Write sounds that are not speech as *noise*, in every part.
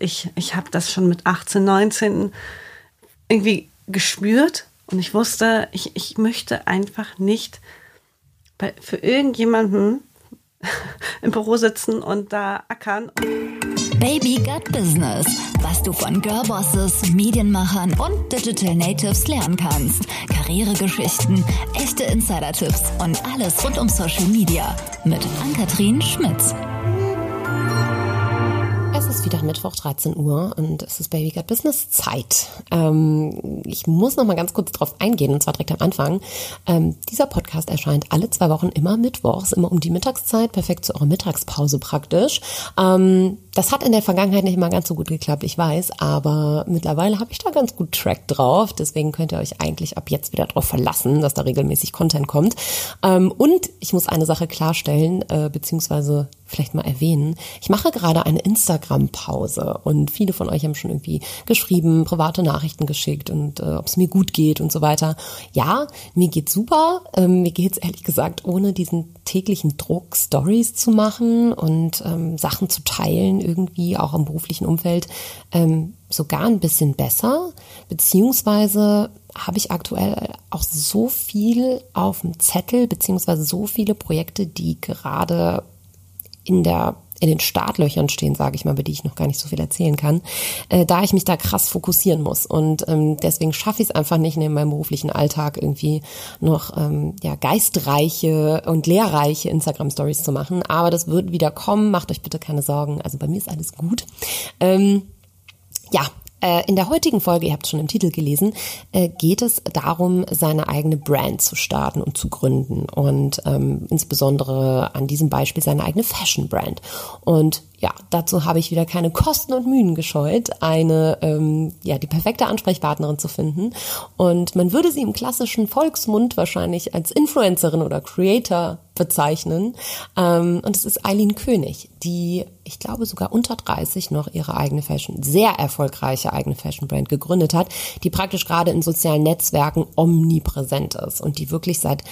ich, ich habe das schon mit 18, 19 irgendwie gespürt und ich wusste, ich, ich möchte einfach nicht bei, für irgendjemanden *laughs* im Büro sitzen und da ackern. Baby Gut Business. Was du von Girlbosses, Medienmachern und Digital Natives lernen kannst. Karrieregeschichten, echte Insider-Tipps und alles rund um Social Media. Mit Ann-Kathrin Schmitz. Es ist wieder Mittwoch, 13 Uhr und es ist Baby Got Business Zeit. Ähm, ich muss noch mal ganz kurz drauf eingehen und zwar direkt am Anfang. Ähm, dieser Podcast erscheint alle zwei Wochen immer mittwochs, immer um die Mittagszeit, perfekt zu eurer Mittagspause praktisch. Ähm, das hat in der Vergangenheit nicht immer ganz so gut geklappt, ich weiß, aber mittlerweile habe ich da ganz gut Track drauf. Deswegen könnt ihr euch eigentlich ab jetzt wieder darauf verlassen, dass da regelmäßig Content kommt. Ähm, und ich muss eine Sache klarstellen, äh, beziehungsweise vielleicht mal erwähnen. Ich mache gerade eine Instagram-Pause und viele von euch haben schon irgendwie geschrieben, private Nachrichten geschickt und äh, ob es mir gut geht und so weiter. Ja, mir geht's super. Ähm, mir geht's ehrlich gesagt ohne diesen täglichen Druck, Stories zu machen und ähm, Sachen zu teilen, irgendwie auch im beruflichen Umfeld, ähm, sogar ein bisschen besser. Beziehungsweise habe ich aktuell auch so viel auf dem Zettel, beziehungsweise so viele Projekte, die gerade in der in den Startlöchern stehen, sage ich mal, über die ich noch gar nicht so viel erzählen kann, äh, da ich mich da krass fokussieren muss. Und ähm, deswegen schaffe ich es einfach nicht, in meinem beruflichen Alltag irgendwie noch ähm, ja, geistreiche und lehrreiche Instagram-Stories zu machen. Aber das wird wieder kommen, macht euch bitte keine Sorgen. Also bei mir ist alles gut. Ähm, ja, in der heutigen Folge, ihr habt es schon im Titel gelesen, äh, geht es darum, seine eigene Brand zu starten und zu gründen und ähm, insbesondere an diesem Beispiel seine eigene Fashion Brand. Und ja, dazu habe ich wieder keine Kosten und Mühen gescheut, eine, ähm, ja, die perfekte Ansprechpartnerin zu finden. Und man würde sie im klassischen Volksmund wahrscheinlich als Influencerin oder Creator bezeichnen. Ähm, und es ist Eileen König, die, ich glaube, sogar unter 30 noch ihre eigene Fashion, sehr erfolgreiche eigene Fashion Brand gegründet hat, die praktisch gerade in sozialen Netzwerken omnipräsent ist und die wirklich seit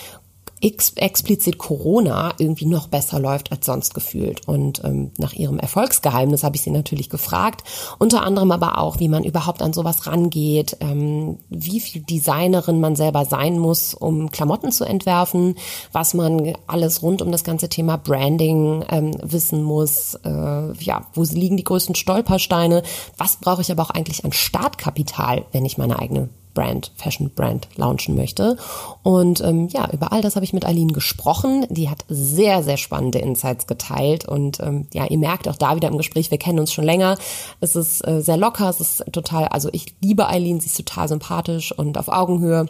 ex explizit Corona irgendwie noch besser läuft als sonst gefühlt. Und ähm, nach ihrem Erfolgsgeheimnis habe ich sie natürlich gefragt. Unter anderem aber auch, wie man überhaupt an sowas rangeht, ähm, wie viel Designerin man selber sein muss, um Klamotten zu entwerfen, was man alles rund um das ganze Thema Branding ähm, wissen muss, äh, ja, wo liegen die größten Stolpersteine, was brauche ich aber auch eigentlich an Startkapital, wenn ich meine eigene Brand, Fashion Brand launchen möchte. Und ähm, ja, über all das habe ich mit Aline gesprochen. Die hat sehr, sehr spannende Insights geteilt. Und ähm, ja, ihr merkt auch da wieder im Gespräch, wir kennen uns schon länger. Es ist äh, sehr locker, es ist total, also ich liebe Eileen, sie ist total sympathisch und auf Augenhöhe.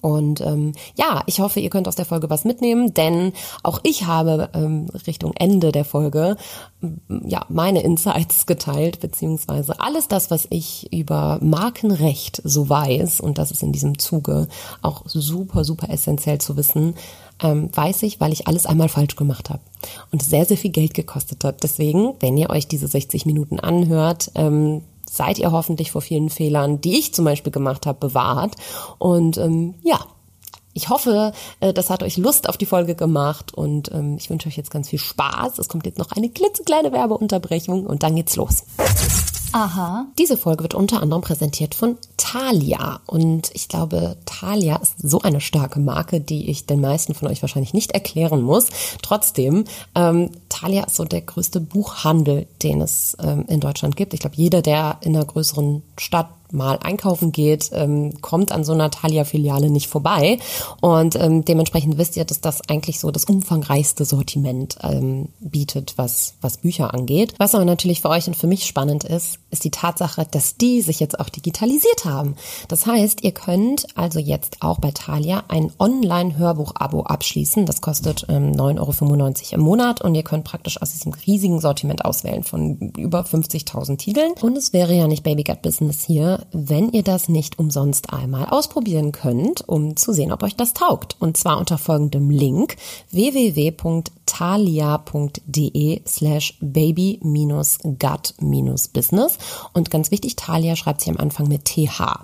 Und ähm, ja, ich hoffe, ihr könnt aus der Folge was mitnehmen, denn auch ich habe ähm, Richtung Ende der Folge ja meine Insights *laughs* geteilt, beziehungsweise alles das, was ich über Markenrecht so weiß, und das ist in diesem Zuge auch super, super essentiell zu wissen, ähm, weiß ich, weil ich alles einmal falsch gemacht habe und sehr, sehr viel Geld gekostet hat. Deswegen, wenn ihr euch diese 60 Minuten anhört, ähm, seid ihr hoffentlich vor vielen Fehlern, die ich zum Beispiel gemacht habe, bewahrt. Und ähm, ja, ich hoffe, äh, das hat euch Lust auf die Folge gemacht und ähm, ich wünsche euch jetzt ganz viel Spaß. Es kommt jetzt noch eine klitzekleine Werbeunterbrechung und dann geht's los. Aha. Diese Folge wird unter anderem präsentiert von Thalia. Und ich glaube, Thalia ist so eine starke Marke, die ich den meisten von euch wahrscheinlich nicht erklären muss. Trotzdem, ähm, Thalia ist so der größte Buchhandel, den es ähm, in Deutschland gibt. Ich glaube, jeder, der in einer größeren Stadt mal einkaufen geht, ähm, kommt an so einer Thalia-Filiale nicht vorbei. Und ähm, dementsprechend wisst ihr, dass das eigentlich so das umfangreichste Sortiment ähm, bietet, was, was Bücher angeht. Was aber natürlich für euch und für mich spannend ist, ist die Tatsache, dass die sich jetzt auch digitalisiert haben. Das heißt, ihr könnt also jetzt auch bei Thalia ein Online-Hörbuch-Abo abschließen. Das kostet ähm, 9,95 Euro im Monat und ihr könnt praktisch aus diesem riesigen Sortiment auswählen von über 50.000 Titeln. Und es wäre ja nicht Baby Gut Business hier, wenn ihr das nicht umsonst einmal ausprobieren könnt, um zu sehen, ob euch das taugt. Und zwar unter folgendem Link www thalia.de slash baby-gut-business. Und ganz wichtig, Thalia schreibt sich am Anfang mit TH.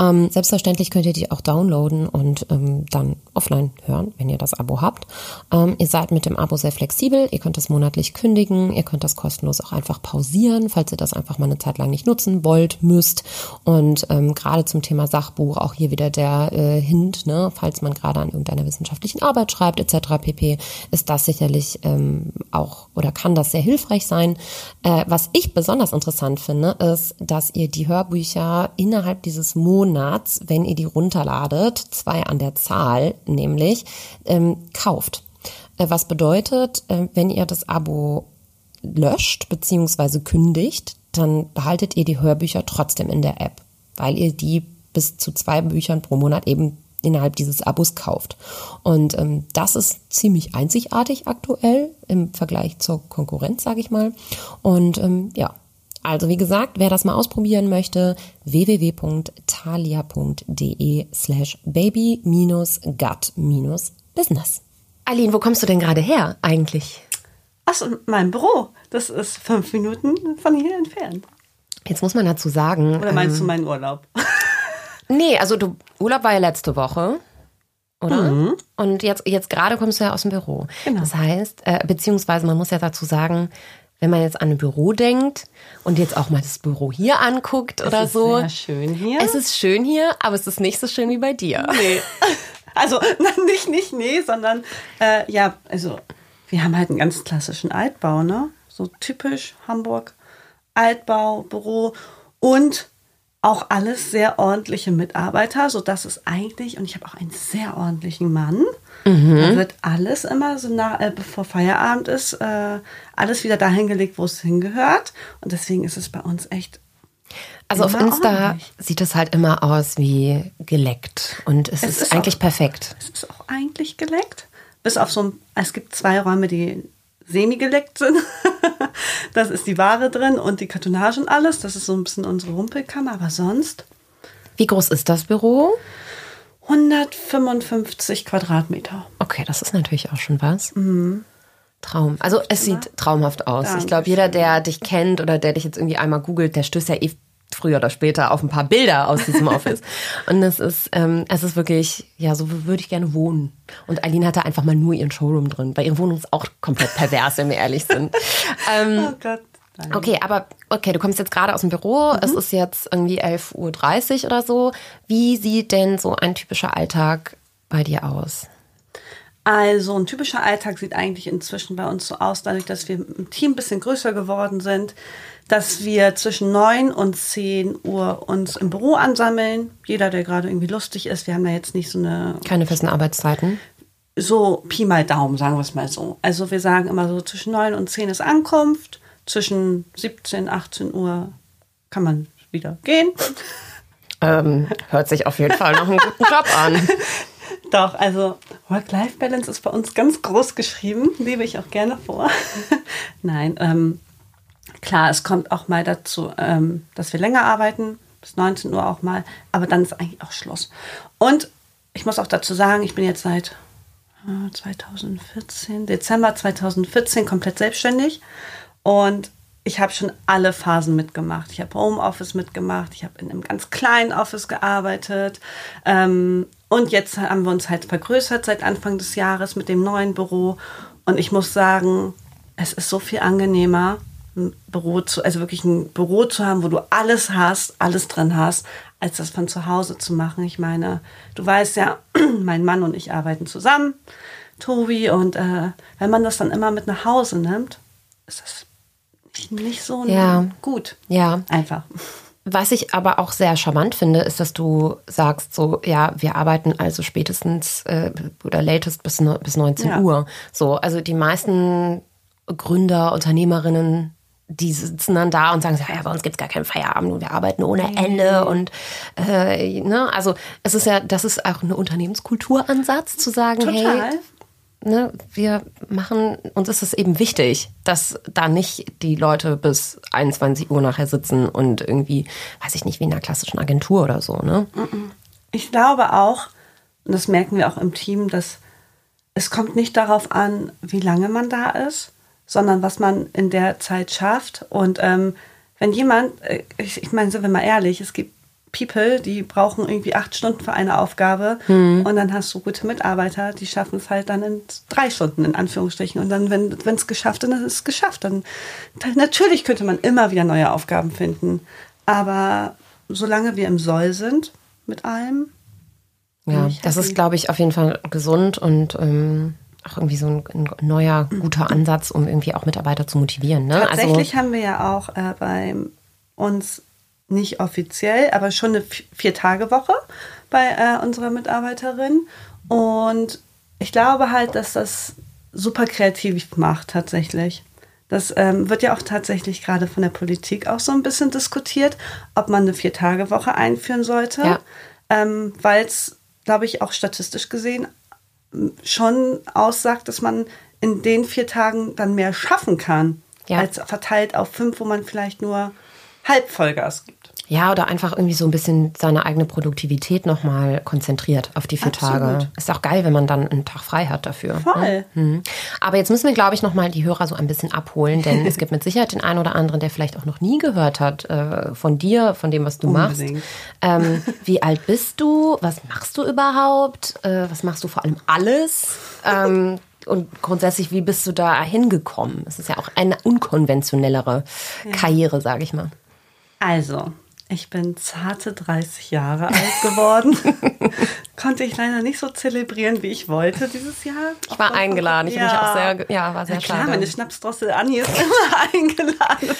Ähm, selbstverständlich könnt ihr die auch downloaden und ähm, dann offline hören, wenn ihr das Abo habt. Ähm, ihr seid mit dem Abo sehr flexibel. Ihr könnt das monatlich kündigen. Ihr könnt das kostenlos auch einfach pausieren, falls ihr das einfach mal eine Zeit lang nicht nutzen wollt, müsst. Und ähm, gerade zum Thema Sachbuch auch hier wieder der äh, Hint, ne, falls man gerade an irgendeiner wissenschaftlichen Arbeit schreibt etc. pp, ist das sicherlich ähm, auch oder kann das sehr hilfreich sein. Äh, was ich besonders interessant finde, ist, dass ihr die Hörbücher innerhalb dieses Monats, wenn ihr die runterladet, zwei an der Zahl nämlich, ähm, kauft. Äh, was bedeutet, äh, wenn ihr das Abo löscht bzw. kündigt, dann behaltet ihr die Hörbücher trotzdem in der App, weil ihr die bis zu zwei Büchern pro Monat eben innerhalb dieses Abos kauft. Und ähm, das ist ziemlich einzigartig aktuell im Vergleich zur Konkurrenz, sage ich mal. Und ähm, ja, also wie gesagt, wer das mal ausprobieren möchte, www.thalia.de slash baby-gut-business. Aline, wo kommst du denn gerade her eigentlich? Aus meinem Büro. Das ist fünf Minuten von hier entfernt. Jetzt muss man dazu sagen. Oder meinst ähm, du meinen Urlaub? Nee, also du, Urlaub war ja letzte Woche. Oder? Mhm. Und jetzt, jetzt gerade kommst du ja aus dem Büro. Genau. Das heißt, äh, beziehungsweise man muss ja dazu sagen, wenn man jetzt an ein Büro denkt und jetzt auch mal das Büro hier anguckt es oder ist so. Sehr schön hier. Es ist schön hier, aber es ist nicht so schön wie bei dir. Nee. *laughs* Also *laughs* nicht, nicht, nee, sondern äh, ja, also wir haben halt einen ganz klassischen Altbau, ne? So typisch Hamburg, Altbau, Büro und auch alles sehr ordentliche Mitarbeiter, so dass es eigentlich, und ich habe auch einen sehr ordentlichen Mann, mhm. da wird alles immer so nach, äh, bevor Feierabend ist, äh, alles wieder dahin gelegt, wo es hingehört. Und deswegen ist es bei uns echt. Also auf Insta ordentlich. sieht es halt immer aus wie geleckt. Und es, es ist, ist, eigentlich auch, perfekt. Es ist auch eigentlich geleckt. Bis auf so ein, es gibt zwei Räume, die semi-geleckt sind. *laughs* das ist die Ware drin und die Kartonage und alles. Das ist so ein bisschen unsere Rumpelkammer. Aber sonst. Wie groß ist das Büro? 155 Quadratmeter. Okay, das ist natürlich auch schon was. Mhm. Traum. Also es sieht traumhaft aus. Dankeschön. Ich glaube, jeder, der dich kennt oder der dich jetzt irgendwie einmal googelt, der stößt ja eh früher oder später auf ein paar Bilder aus diesem *laughs* Office. und es ist, ähm, es ist wirklich, ja, so würde ich gerne wohnen. Und Aline hatte einfach mal nur ihren Showroom drin, weil ihre Wohnung ist auch komplett pervers, wenn wir ehrlich sind. *laughs* Ähm, oh Gott. Nein. Okay, aber okay, du kommst jetzt gerade aus dem Büro, mhm. es ist jetzt irgendwie 11.30 Uhr oder so. Wie sieht denn so ein typischer Alltag bei dir aus? Also ein typischer Alltag sieht eigentlich inzwischen bei uns so aus, dadurch, dass wir im Team ein bisschen größer geworden sind, dass wir zwischen 9 und 10 Uhr uns im Büro ansammeln. Jeder, der gerade irgendwie lustig ist. Wir haben da jetzt nicht so eine... Keine festen Arbeitszeiten? So Pi mal Daumen, sagen wir es mal so. Also wir sagen immer so zwischen 9 und 10 ist Ankunft. Zwischen 17, 18 Uhr kann man wieder gehen. Ähm, hört sich auf jeden Fall noch einen guten Job an. *laughs* Doch, also Work-Life-Balance ist bei uns ganz groß geschrieben, lebe ich auch gerne vor. *laughs* Nein, ähm, klar, es kommt auch mal dazu, ähm, dass wir länger arbeiten, bis 19 Uhr auch mal, aber dann ist eigentlich auch Schluss. Und ich muss auch dazu sagen, ich bin jetzt seit 2014, äh, Dezember 2014 komplett selbstständig und ich habe schon alle Phasen mitgemacht. Ich habe Homeoffice mitgemacht, ich habe in einem ganz kleinen Office gearbeitet ähm, und jetzt haben wir uns halt vergrößert seit Anfang des Jahres mit dem neuen Büro. Und ich muss sagen, es ist so viel angenehmer, ein Büro zu, also wirklich ein Büro zu haben, wo du alles hast, alles drin hast, als das von zu Hause zu machen. Ich meine, du weißt ja, *clears throat* mein Mann und ich arbeiten zusammen, Tobi, und äh, wenn man das dann immer mit nach Hause nimmt, ist das nicht so ja. gut. Ja. Einfach. Was ich aber auch sehr charmant finde, ist, dass du sagst, so, ja, wir arbeiten also spätestens äh, oder latest bis, bis 19 ja. Uhr. So, also die meisten Gründer, Unternehmerinnen, die sitzen dann da und sagen, ja, bei uns gibt es gar keinen Feierabend und wir arbeiten ohne Ende. Und äh, ne, also es ist ja, das ist auch ein Unternehmenskulturansatz zu sagen, Total. hey, ne, wir machen, uns ist es eben wichtig, dass da nicht die Leute bis 21 Uhr nachher sitzen und irgendwie, weiß ich nicht, wie in einer klassischen Agentur oder so, ne? Ich glaube auch, und das merken wir auch im Team, dass es kommt nicht darauf an, wie lange man da ist, sondern was man in der Zeit schafft. Und ähm, wenn jemand, äh, ich, ich meine, sind wir mal ehrlich, es gibt People, die brauchen irgendwie acht Stunden für eine Aufgabe Hm. und dann hast du gute Mitarbeiter, die schaffen es halt dann in drei Stunden, in Anführungsstrichen. Und dann, wenn es geschafft ist, dann ist es geschafft. Dann, dann natürlich könnte man immer wieder neue Aufgaben finden. Aber solange wir im Soll sind mit allem, Ja, das happy. ist, glaube ich, auf jeden Fall gesund und ähm, auch irgendwie so ein, ein neuer, guter Ansatz, um irgendwie auch Mitarbeiter zu motivieren. Ne? Tatsächlich haben wir ja auch äh, bei uns nicht offiziell, aber schon eine Vi- Vier-Tage-Woche bei äh, unserer Mitarbeiterin. Und ich glaube halt, dass das super kreativ macht tatsächlich. Das ähm, wird ja auch tatsächlich gerade von der Politik auch so ein bisschen diskutiert, ob man eine Vier-Tage-Woche einführen sollte. Ja. Ähm, Weil es, glaube ich, auch statistisch gesehen schon aussagt, dass man in den vier Tagen dann mehr schaffen kann, Ja. als verteilt auf fünf, wo man vielleicht nur halb Vollgas gibt. Ja, oder einfach irgendwie so ein bisschen seine eigene Produktivität nochmal konzentriert auf die vier Absolut. Tage. Ist auch geil, wenn man dann einen Tag frei hat dafür. Voll. Mhm. Aber jetzt müssen wir, glaube ich, nochmal die Hörer so ein bisschen abholen, denn es gibt mit Sicherheit den einen oder anderen, der vielleicht auch noch nie gehört hat äh, von dir, von dem, was du Unbedingt. machst. Ähm, wie alt bist du? Was machst du überhaupt? Äh, was machst du vor allem alles? Ähm, und grundsätzlich, wie bist du da hingekommen? Es ist ja auch eine unkonventionellere Karriere, sage ich mal. Also, ich bin zarte 30 Jahre alt geworden. *laughs* Konnte ich leider nicht so zelebrieren, wie ich wollte dieses Jahr. Ich war eingeladen. Ich habe mich auch sehr, ja, war sehr ja, klar, schade. meine Schnapsdrossel Anni ist immer *laughs* eingeladen.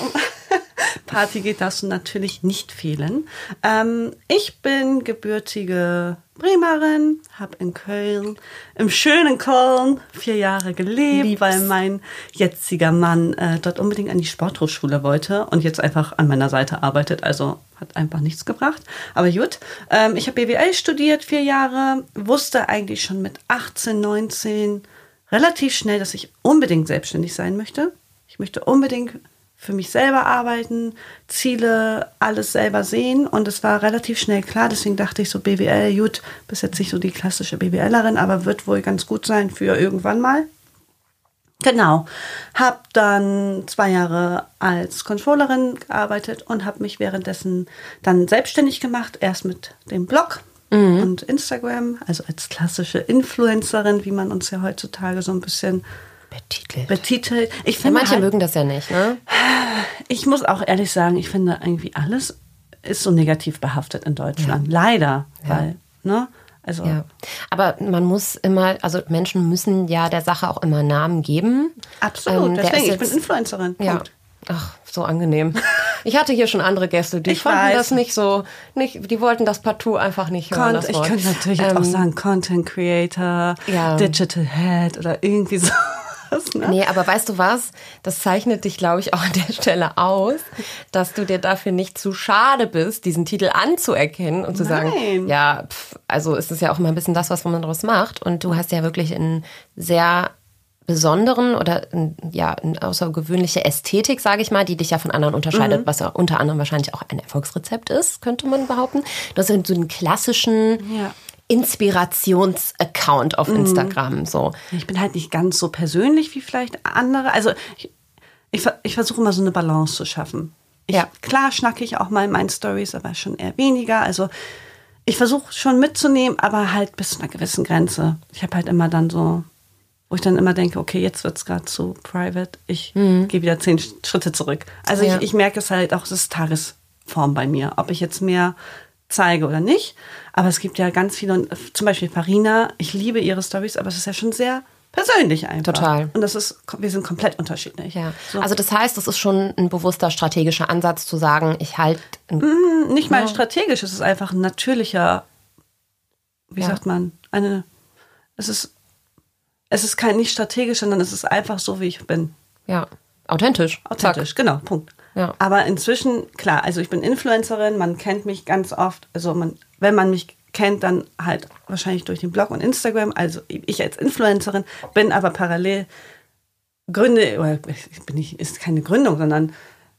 Um *laughs* Party geht, du natürlich nicht fehlen. Ähm, ich bin gebürtige Bremerin, habe in Köln, im schönen Köln, vier Jahre gelebt, Lieb's. weil mein jetziger Mann äh, dort unbedingt an die Sporthochschule wollte und jetzt einfach an meiner Seite arbeitet. Also hat einfach nichts gebracht. Aber gut, ähm, ich habe BWL studiert, vier Jahre, wusste eigentlich schon mit 18, 19 relativ schnell, dass ich unbedingt selbstständig sein möchte. Ich möchte unbedingt für mich selber arbeiten, Ziele, alles selber sehen. Und es war relativ schnell klar. Deswegen dachte ich so, BWL, gut, bis jetzt nicht so die klassische BWLerin, aber wird wohl ganz gut sein für irgendwann mal. Genau. Habe dann zwei Jahre als Controllerin gearbeitet und habe mich währenddessen dann selbstständig gemacht. Erst mit dem Blog und Instagram, also als klassische Influencerin, wie man uns ja heutzutage so ein bisschen Betitelt. betitelt. Ich Ja, finde manche halt, mögen das ja nicht, ne? ich muss auch ehrlich sagen, ich finde irgendwie alles ist so negativ behaftet in Deutschland. Leider, weil, ne? Also, Ja. Aber man muss immer, also Menschen müssen ja der Sache auch immer Namen geben. absolut. Ähm, Deswegen, ist ich bin jetzt- Influencerin. Ja. Punkt. Ach, so angenehm. *laughs* Ich hatte hier schon andere Gäste, die Ich fanden weiß. das nicht so, nicht, die wollten das partout einfach nicht hören. Con das ich könnte natürlich jetzt auch Ähm, sagen Content Creator, Ja. Digital Head oder irgendwie sowas. Ne? Nee, aber weißt du was? Das zeichnet dich, glaube ich, auch an der Stelle aus, dass du dir dafür nicht zu schade bist, diesen Titel anzuerkennen und zu sagen, Nein. ja, pf, also ist es ja auch immer ein bisschen das, was man daraus macht. Und du hast ja wirklich einen sehr besonderen oder ja, eine außergewöhnliche Ästhetik, sage ich mal, die dich ja von anderen unterscheidet, was ja unter anderem wahrscheinlich auch ein Erfolgsrezept ist, könnte man behaupten. Das sind so einen klassischen Ja. Inspirations-Account auf Instagram. So. Ich bin halt nicht ganz so persönlich wie vielleicht andere. Also ich, ich, ich versuche immer so eine Balance zu schaffen. Ich, Ja. Klar schnacke ich auch mal in meinen Stories, aber schon eher weniger. Also ich versuche schon mitzunehmen, aber halt bis zu einer gewissen Grenze. Ich habe halt immer dann so, wo ich dann immer denke, okay, jetzt wird es gerade zu private. Ich gehe wieder zehn Schritte zurück. Also Mhm. Ja. ich, ich merke es halt auch, es ist Tagesform bei mir, ob ich jetzt mehr zeige oder nicht. Aber es gibt ja ganz viele, und zum Beispiel Farina, ich liebe ihre Stories, aber es ist ja schon sehr persönlich einfach. Total. Und das ist, wir sind komplett unterschiedlich. Ja. So. Also das heißt, es ist schon ein bewusster strategischer Ansatz zu sagen, ich halte nicht mal strategisch, es ist einfach ein natürlicher, wie Ja. sagt man, eine, es ist, es ist kein nicht strategisch, sondern es ist einfach so, wie ich bin. ja authentisch. Authentisch, genau, Punkt. Ja. Aber inzwischen, klar, also ich bin Influencerin, man kennt mich ganz oft, also man, wenn man mich kennt, dann halt wahrscheinlich durch den Blog und Instagram, also ich als Influencerin, bin aber parallel Gründe, oder ich bin nicht, ist keine Gründung, sondern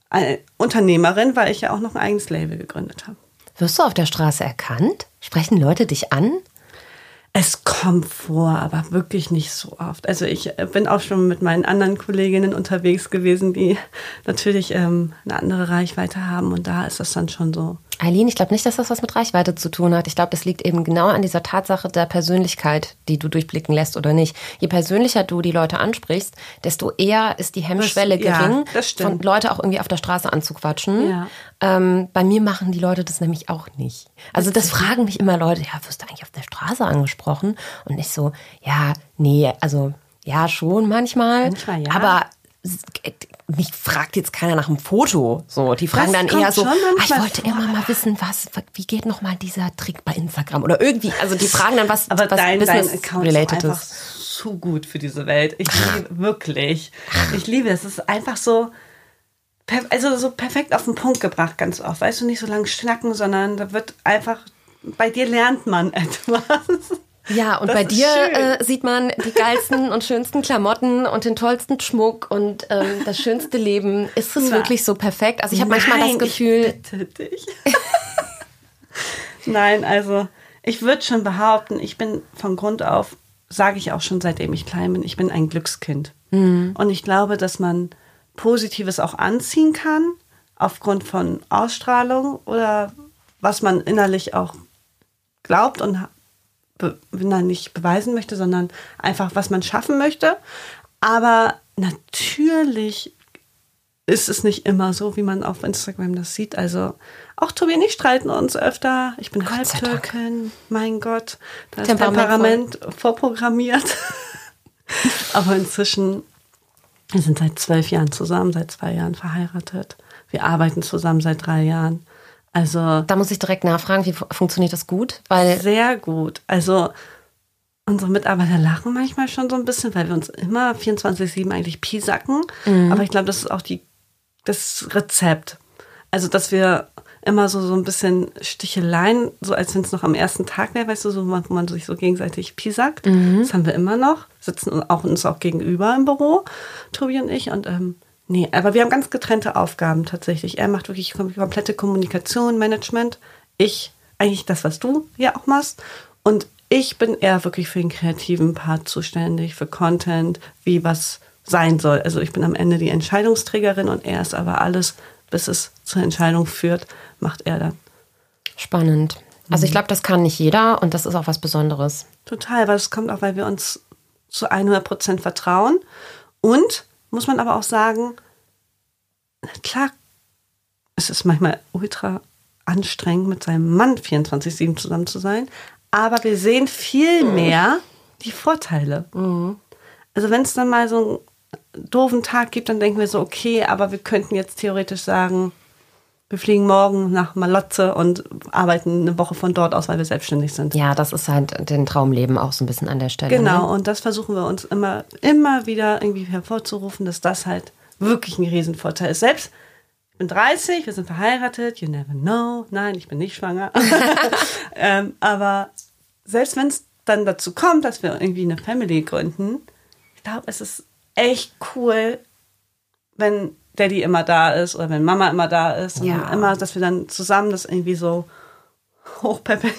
eine Unternehmerin, weil ich ja auch noch ein eigenes Label gegründet habe. Wirst du auf der Straße erkannt? Sprechen Leute dich an? Es kommt vor, aber wirklich nicht so oft. Also ich bin auch schon mit meinen anderen Kolleginnen unterwegs gewesen, die natürlich ähm, eine andere Reichweite haben und da ist das dann schon so. Eileen, ich glaube nicht, dass das was mit Reichweite zu tun hat. Ich glaube, das liegt eben genau an dieser Tatsache der Persönlichkeit, die du durchblicken lässt oder nicht. Je persönlicher du die Leute ansprichst, desto eher ist die Hemmschwelle Das- ja, gering, stimmt. von Leute auch irgendwie auf der Straße anzuquatschen. Ja. Ähm, bei mir machen die Leute das nämlich auch nicht. Also das fragen mich immer Leute, ja, wirst du eigentlich auf der Straße angesprochen? Und ich so, ja, nee, also ja, schon manchmal. Manchmal ja. Aber mich fragt jetzt keiner nach einem Foto. So, die fragen Das dann eher so, ah, ich wollte vor, immer mal wissen, was, wie geht noch mal dieser Trick bei Instagram oder irgendwie. Also die fragen dann was, Aber was dein, dein Business Account ist related einfach ist. zu gut für diese Welt. Ich liebe wirklich. Ich liebe es. Es ist einfach so, also so perfekt auf den Punkt gebracht ganz oft. Weißt du, nicht so lange schnacken, sondern da wird einfach, bei dir lernt man *laughs* etwas. Ja, und Das bei dir äh, sieht man die geilsten und schönsten Klamotten und den tollsten Schmuck und ähm, das schönste Leben. Ist es wirklich so perfekt? Also ich habe manchmal das Gefühl, Ich bitte dich. *laughs* Nein, also ich würde schon behaupten, ich bin von Grund auf, sage ich auch schon seitdem ich klein bin, ich bin ein Glückskind. Und ich glaube, dass man Positives auch anziehen kann, aufgrund von Ausstrahlung oder was man innerlich auch glaubt und na, nicht beweisen möchte, sondern einfach, was man schaffen möchte. Aber natürlich ist es nicht immer so, wie man auf Instagram das sieht. Also auch Tobi und ich streiten uns öfter. Ich bin. Halbtürkin, mein Gott. Da ist. Temperament vorprogrammiert. *laughs* Aber inzwischen, wir sind seit zwölf Jahren zusammen, seit zwei Jahren verheiratet. Wir arbeiten zusammen seit drei Jahren. Also da muss ich direkt nachfragen, wie fu- funktioniert das gut? Weil sehr gut. Also unsere Mitarbeiter lachen manchmal schon so ein bisschen, weil wir uns immer 24-7 eigentlich piesacken. Aber ich glaube, das ist auch die, das Rezept. Also, dass wir immer so, so ein bisschen Sticheleien, so als wenn es noch am ersten Tag wäre, weißt du, so, wo man sich so gegenseitig piesackt. Das haben wir immer noch. Sitzen auch uns auch gegenüber im Büro, Tobi und ich. Und ähm, nee, aber wir haben ganz getrennte Aufgaben tatsächlich. Er macht wirklich kom- komplette Kommunikation, Management. Ich eigentlich das, was du ja auch machst. Und ich bin eher wirklich für den kreativen Part zuständig, für Content, wie was sein soll. Also ich bin am Ende die Entscheidungsträgerin und er ist aber alles, bis es zur Entscheidung führt, macht er dann. spannend. Also ich glaube, das kann nicht jeder und das ist auch was Besonderes. Total, aber es kommt auch, weil wir uns zu 100 Prozent vertrauen. Und, muss man aber auch sagen, klar, es ist manchmal ultra anstrengend, mit seinem Mann 24-7 zusammen zu sein, aber wir sehen viel mehr die Vorteile. Also wenn es dann mal so einen doofen Tag gibt, dann denken wir so, okay, aber wir könnten jetzt theoretisch sagen, wir fliegen morgen nach Malotze und arbeiten eine Woche von dort aus, weil wir selbstständig sind. Ja, das ist halt den Traumleben auch so ein bisschen an der Stelle. Genau, Ne? und das versuchen wir uns immer, immer wieder irgendwie hervorzurufen, dass das halt wirklich ein Riesenvorteil ist. Selbst, ich bin 30, wir sind verheiratet, you never know. Nein, ich bin nicht schwanger. *laughs* *laughs* ähm, aber selbst wenn es dann dazu kommt, dass wir irgendwie eine Family gründen, ich glaube, es ist echt cool, wenn Daddy immer da ist oder wenn Mama immer da ist. Und Ja. immer, dass wir dann zusammen das irgendwie so hochpeppeln.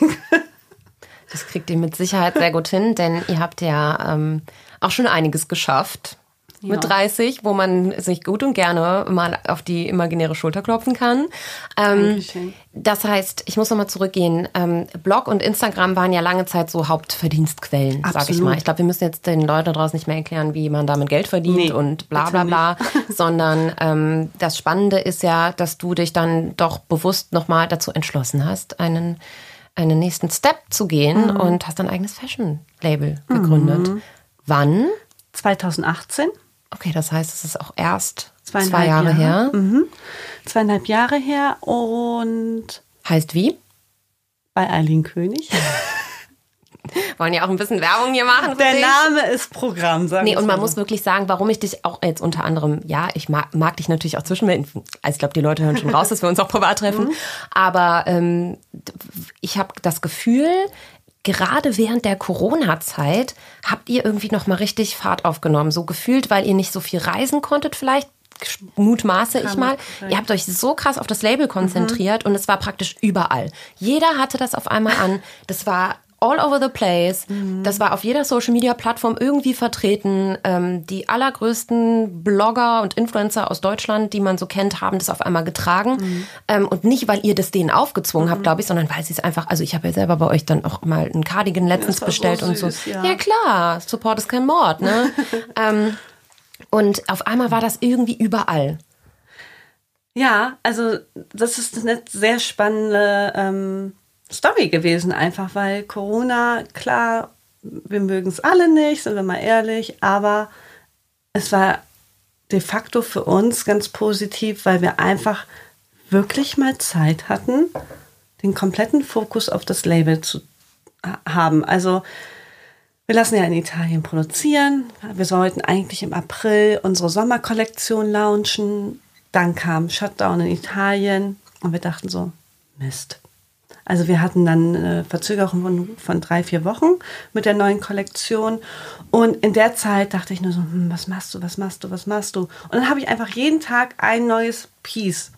Das kriegt ihr mit Sicherheit sehr gut hin, denn ihr habt ja ähm, auch schon einiges geschafft. Mit Ja. 30, wo man sich gut und gerne mal auf die imaginäre Schulter klopfen kann. Ähm, das heißt, ich muss nochmal zurückgehen. Ähm, Blog und Instagram waren ja lange Zeit so Hauptverdienstquellen, sag ich Absolut. mal. Ich glaube, wir müssen jetzt den Leuten draußen nicht mehr erklären, wie man damit Geld verdient Nee, und bla bla bla, *laughs* sondern ähm, das Spannende ist ja, dass du dich dann doch bewusst nochmal dazu entschlossen hast, einen, einen nächsten Step zu gehen Mhm. und hast ein eigenes Fashion-Label gegründet. Wann? 2018. Okay, das heißt, es ist auch erst zwei Zweieinhalb Jahre her. Mhm. Zweieinhalb Jahre her und Heißt wie? bei Eileen König. *laughs* Wollen ja auch ein bisschen Werbung hier machen. Der dich. Name ist Programm, sagen Nee, und man so. muss wirklich sagen, warum ich dich auch jetzt unter anderem, ja, ich mag, mag dich natürlich auch zwischenmelden. Also ich glaube, die Leute hören schon raus, dass wir uns auch privat treffen. Aber ähm, ich habe das Gefühl, gerade während der Corona-Zeit habt ihr irgendwie noch mal richtig Fahrt aufgenommen. So gefühlt, weil ihr nicht so viel reisen konntet vielleicht. Mutmaße ich mal. Ihr habt euch so krass auf das Label konzentriert und es war praktisch überall. Jeder hatte das auf einmal an. Das war all over the place. Mhm. Das war auf jeder Social Media Plattform irgendwie vertreten. Ähm, die allergrößten Blogger und Influencer aus Deutschland, die man so kennt, haben das auf einmal getragen. Mhm. Ähm, und nicht, weil ihr das denen aufgezwungen mhm. habt, glaube ich, sondern weil sie es einfach, also ich habe ja selber bei euch dann auch mal einen Cardigan letztens bestellt so süß, und so. Ja. ja. klar, Support ist kein Mord, ne? *laughs* ähm, und auf einmal war das irgendwie überall. Ja, also das ist eine sehr spannende ähm, Story gewesen, einfach weil Corona, klar, wir mögen es alle nicht, sind wir mal ehrlich, aber es war de facto für uns ganz positiv, weil wir einfach wirklich mal Zeit hatten, den kompletten Fokus auf das Label zu haben. Also wir lassen ja in Italien produzieren. Wir sollten eigentlich im April unsere Sommerkollektion launchen. Dann kam Shutdown in Italien und wir dachten so, Mist. Also wir hatten dann eine Verzögerung von, von drei, vier Wochen mit der neuen Kollektion. Und in der Zeit dachte ich nur so, hm, was machst du, was machst du, was machst du? Und dann habe ich einfach jeden Tag ein neues Piece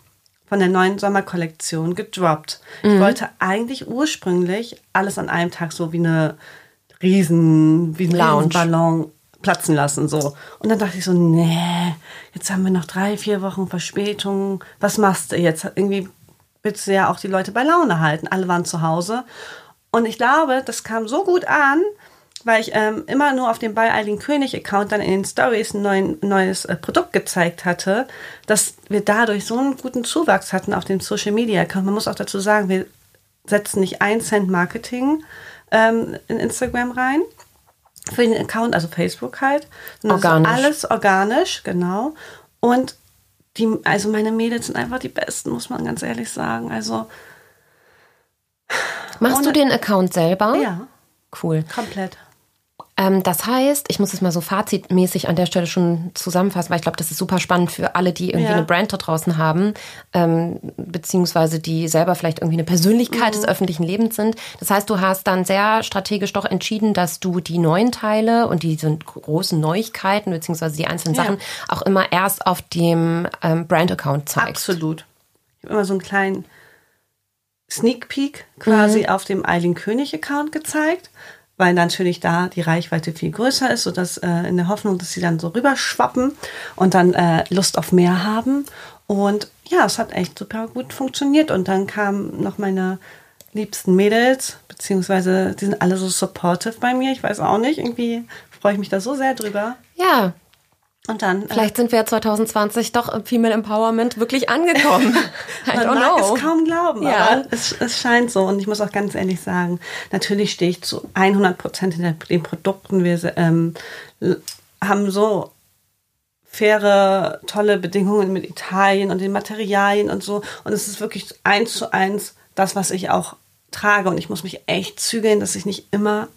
von der neuen Sommerkollektion gedroppt. Mhm. Ich wollte eigentlich ursprünglich alles an einem Tag so wie eine riesen, wie ein Lounge. Ballon platzen lassen. So. Und dann dachte ich so, nee, jetzt haben wir noch drei, vier Wochen Verspätung. Was machst du jetzt? Irgendwie willst du ja auch die Leute bei Laune halten. Alle waren zu Hause. Und ich glaube, das kam so gut an, weil ich ähm, immer nur auf dem Bei Eileen König Account dann in den Stories ein neuen, neues äh, Produkt gezeigt hatte, dass wir dadurch so einen guten Zuwachs hatten auf dem Social Media Account. Man muss auch dazu sagen, wir setzen nicht ein Cent Marketing ähm, in Instagram rein, für den Account, also Facebook halt. Organisch. alles organisch, genau. Und die, also meine Mädels sind einfach die besten, muss man ganz ehrlich sagen. Also. Machst du den Account selber? Ja. Cool. Komplett. Ähm, das heißt, ich muss es mal so fazitmäßig an der Stelle schon zusammenfassen, weil ich glaube, das ist super spannend für alle, die irgendwie ja. eine Brand da draußen haben, ähm, beziehungsweise die selber vielleicht irgendwie eine Persönlichkeit mhm. des öffentlichen Lebens sind. Das heißt, du hast dann sehr strategisch doch entschieden, dass du die neuen Teile und diese großen Neuigkeiten, beziehungsweise die einzelnen ja. Sachen auch immer erst auf dem ähm, Brand-Account zeigst. Absolut. Ich habe immer so einen kleinen Sneak Peek quasi mhm. auf dem Eileen König Account gezeigt weil natürlich da die Reichweite viel größer ist, sodass äh, in der Hoffnung, dass sie dann so rüberschwappen und dann äh, Lust auf mehr haben. Und ja, es hat echt super gut funktioniert. Und dann kamen noch meine liebsten Mädels, beziehungsweise die sind alle so supportive bei mir. Ich weiß auch nicht, irgendwie freue ich mich da so sehr drüber. Ja, und dann. Äh, Vielleicht sind wir 2020 doch im Female Empowerment wirklich angekommen. *laughs* I Man mag know. es kaum glauben, ja. aber es, es scheint so. Und ich muss auch ganz ehrlich sagen, natürlich stehe ich zu 100 Prozent hinter den Produkten. Wir ähm, haben so faire, tolle Bedingungen mit Italien und den Materialien und so. Und es ist wirklich eins zu eins das, was ich auch trage. Und ich muss mich echt zügeln, dass ich nicht immer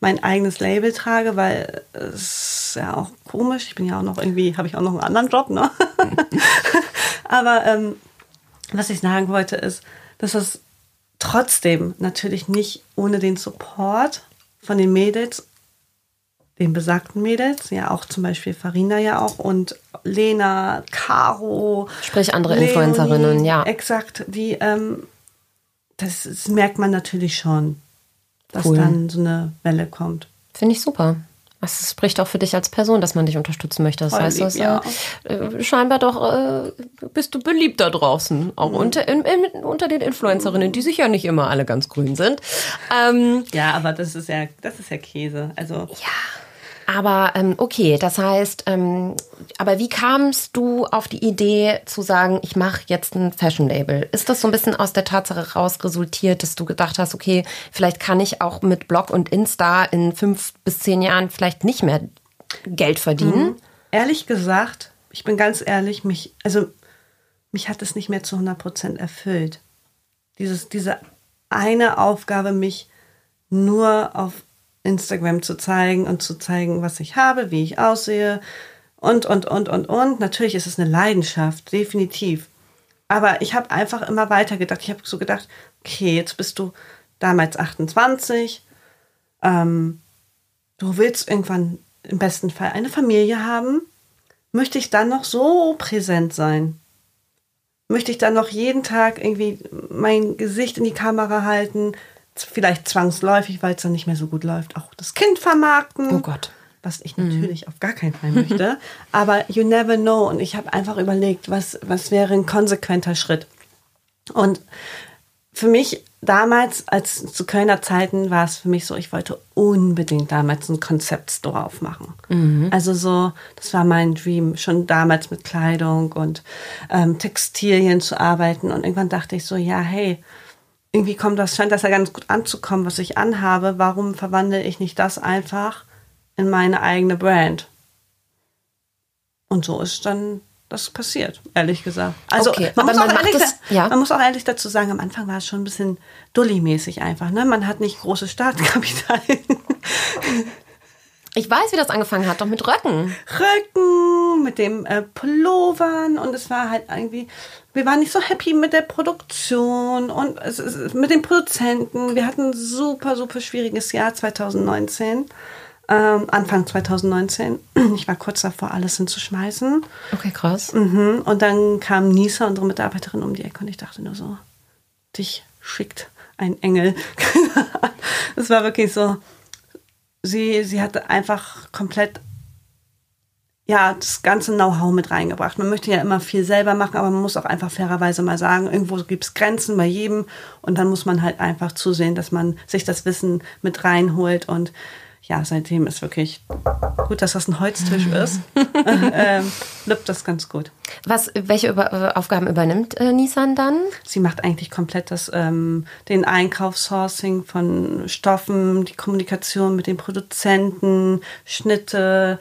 mein eigenes Label trage, weil es ja auch komisch. Ich bin ja auch noch irgendwie, habe ich auch noch einen anderen Job, ne? *laughs* Aber ähm, was ich sagen wollte ist, dass es trotzdem natürlich nicht ohne den Support von den Mädels, den besagten Mädels, ja auch zum Beispiel Farina ja auch und Lena, Caro. Sprich andere Leonie, Influencerinnen, ja. Exakt, die, ähm, das, das merkt man natürlich schon dass cool. dann so eine Welle kommt. Finde ich super. Es spricht auch für dich als Person, dass man dich unterstützen möchte. Das Voll heißt, lieb, ja. äh, scheinbar doch äh, bist du beliebt da draußen, auch mhm. unter, in, in, unter den Influencerinnen, die sicher nicht immer alle ganz grün sind. Ähm, ja, aber das ist ja, das ist ja Käse. Also ja. Aber ähm, okay, das heißt, ähm, aber wie kamst du auf die Idee zu sagen, ich mache jetzt ein Fashion-Label? Ist das so ein bisschen aus der Tatsache raus resultiert, dass du gedacht hast, okay, vielleicht kann ich auch mit Blog und Insta in fünf bis zehn Jahren vielleicht nicht mehr Geld verdienen? Mhm. Ehrlich gesagt, ich bin ganz ehrlich, mich, also mich hat es nicht mehr zu 100 Prozent erfüllt. Dieses, diese eine Aufgabe, mich nur auf Instagram zu zeigen und zu zeigen, was ich habe, wie ich aussehe und, und, und, und, und. Natürlich ist es eine Leidenschaft, definitiv. Aber ich habe einfach immer weiter gedacht. Ich habe so gedacht, okay, jetzt bist du damals 28. Ähm, du willst irgendwann im besten Fall eine Familie haben. Möchte ich dann noch so präsent sein? Möchte ich dann noch jeden Tag irgendwie mein Gesicht in die Kamera halten, vielleicht zwangsläufig, weil es dann nicht mehr so gut läuft, auch das Kind vermarkten. Oh Gott. Was ich natürlich auf gar keinen Fall möchte. *laughs* Aber you never know. Und ich habe einfach überlegt, was, was wäre ein konsequenter Schritt. Und für mich damals, als zu Kölner Zeiten, war es für mich so, ich wollte unbedingt damals einen Konzeptstore aufmachen. Also so, das war mein Dream, schon damals mit Kleidung und ähm, Textilien zu arbeiten. Und irgendwann dachte ich so, ja, hey, irgendwie kommt das, scheint das ja ganz gut anzukommen, was ich anhabe. Warum verwandle ich nicht das einfach in meine eigene Brand? Und so ist dann das passiert, ehrlich gesagt. Also Okay, man, muss auch man ehrlich, das- ja. man muss auch ehrlich dazu sagen, am Anfang war es schon ein bisschen dulli-mäßig einfach. Ne? Man hat nicht großes Startkapital. *laughs* Ich weiß, wie das angefangen hat, doch mit Röcken. Rücken, mit dem äh, Pullovern und es war halt irgendwie, wir waren nicht so happy mit der Produktion und mit den Produzenten. Wir hatten ein super, super schwieriges Jahr 2019, ähm, Anfang 2019. *clears throat* Ich war kurz davor, alles hinzuschmeißen. Okay, krass. Mhm. Und dann kam Nisa, unsere Mitarbeiterin, um die Ecke und ich dachte nur so, dich schickt ein Engel. *laughs* Es war wirklich so, sie, sie hatte einfach komplett ja, das ganze Know-how mit reingebracht. Man möchte ja immer viel selber machen, aber man muss auch einfach fairerweise mal sagen, irgendwo gibt es Grenzen bei jedem und dann muss man halt einfach zusehen, dass man sich das Wissen mit reinholt und ja, seitdem ist wirklich gut, dass das ein Holztisch ist. *laughs* ähm, lübt das ganz gut. Was, welche über, Aufgaben übernimmt äh, Nissan dann? Sie macht eigentlich komplett das, ähm, den Einkauf, Sourcing von Stoffen, die Kommunikation mit den Produzenten, Schnitte,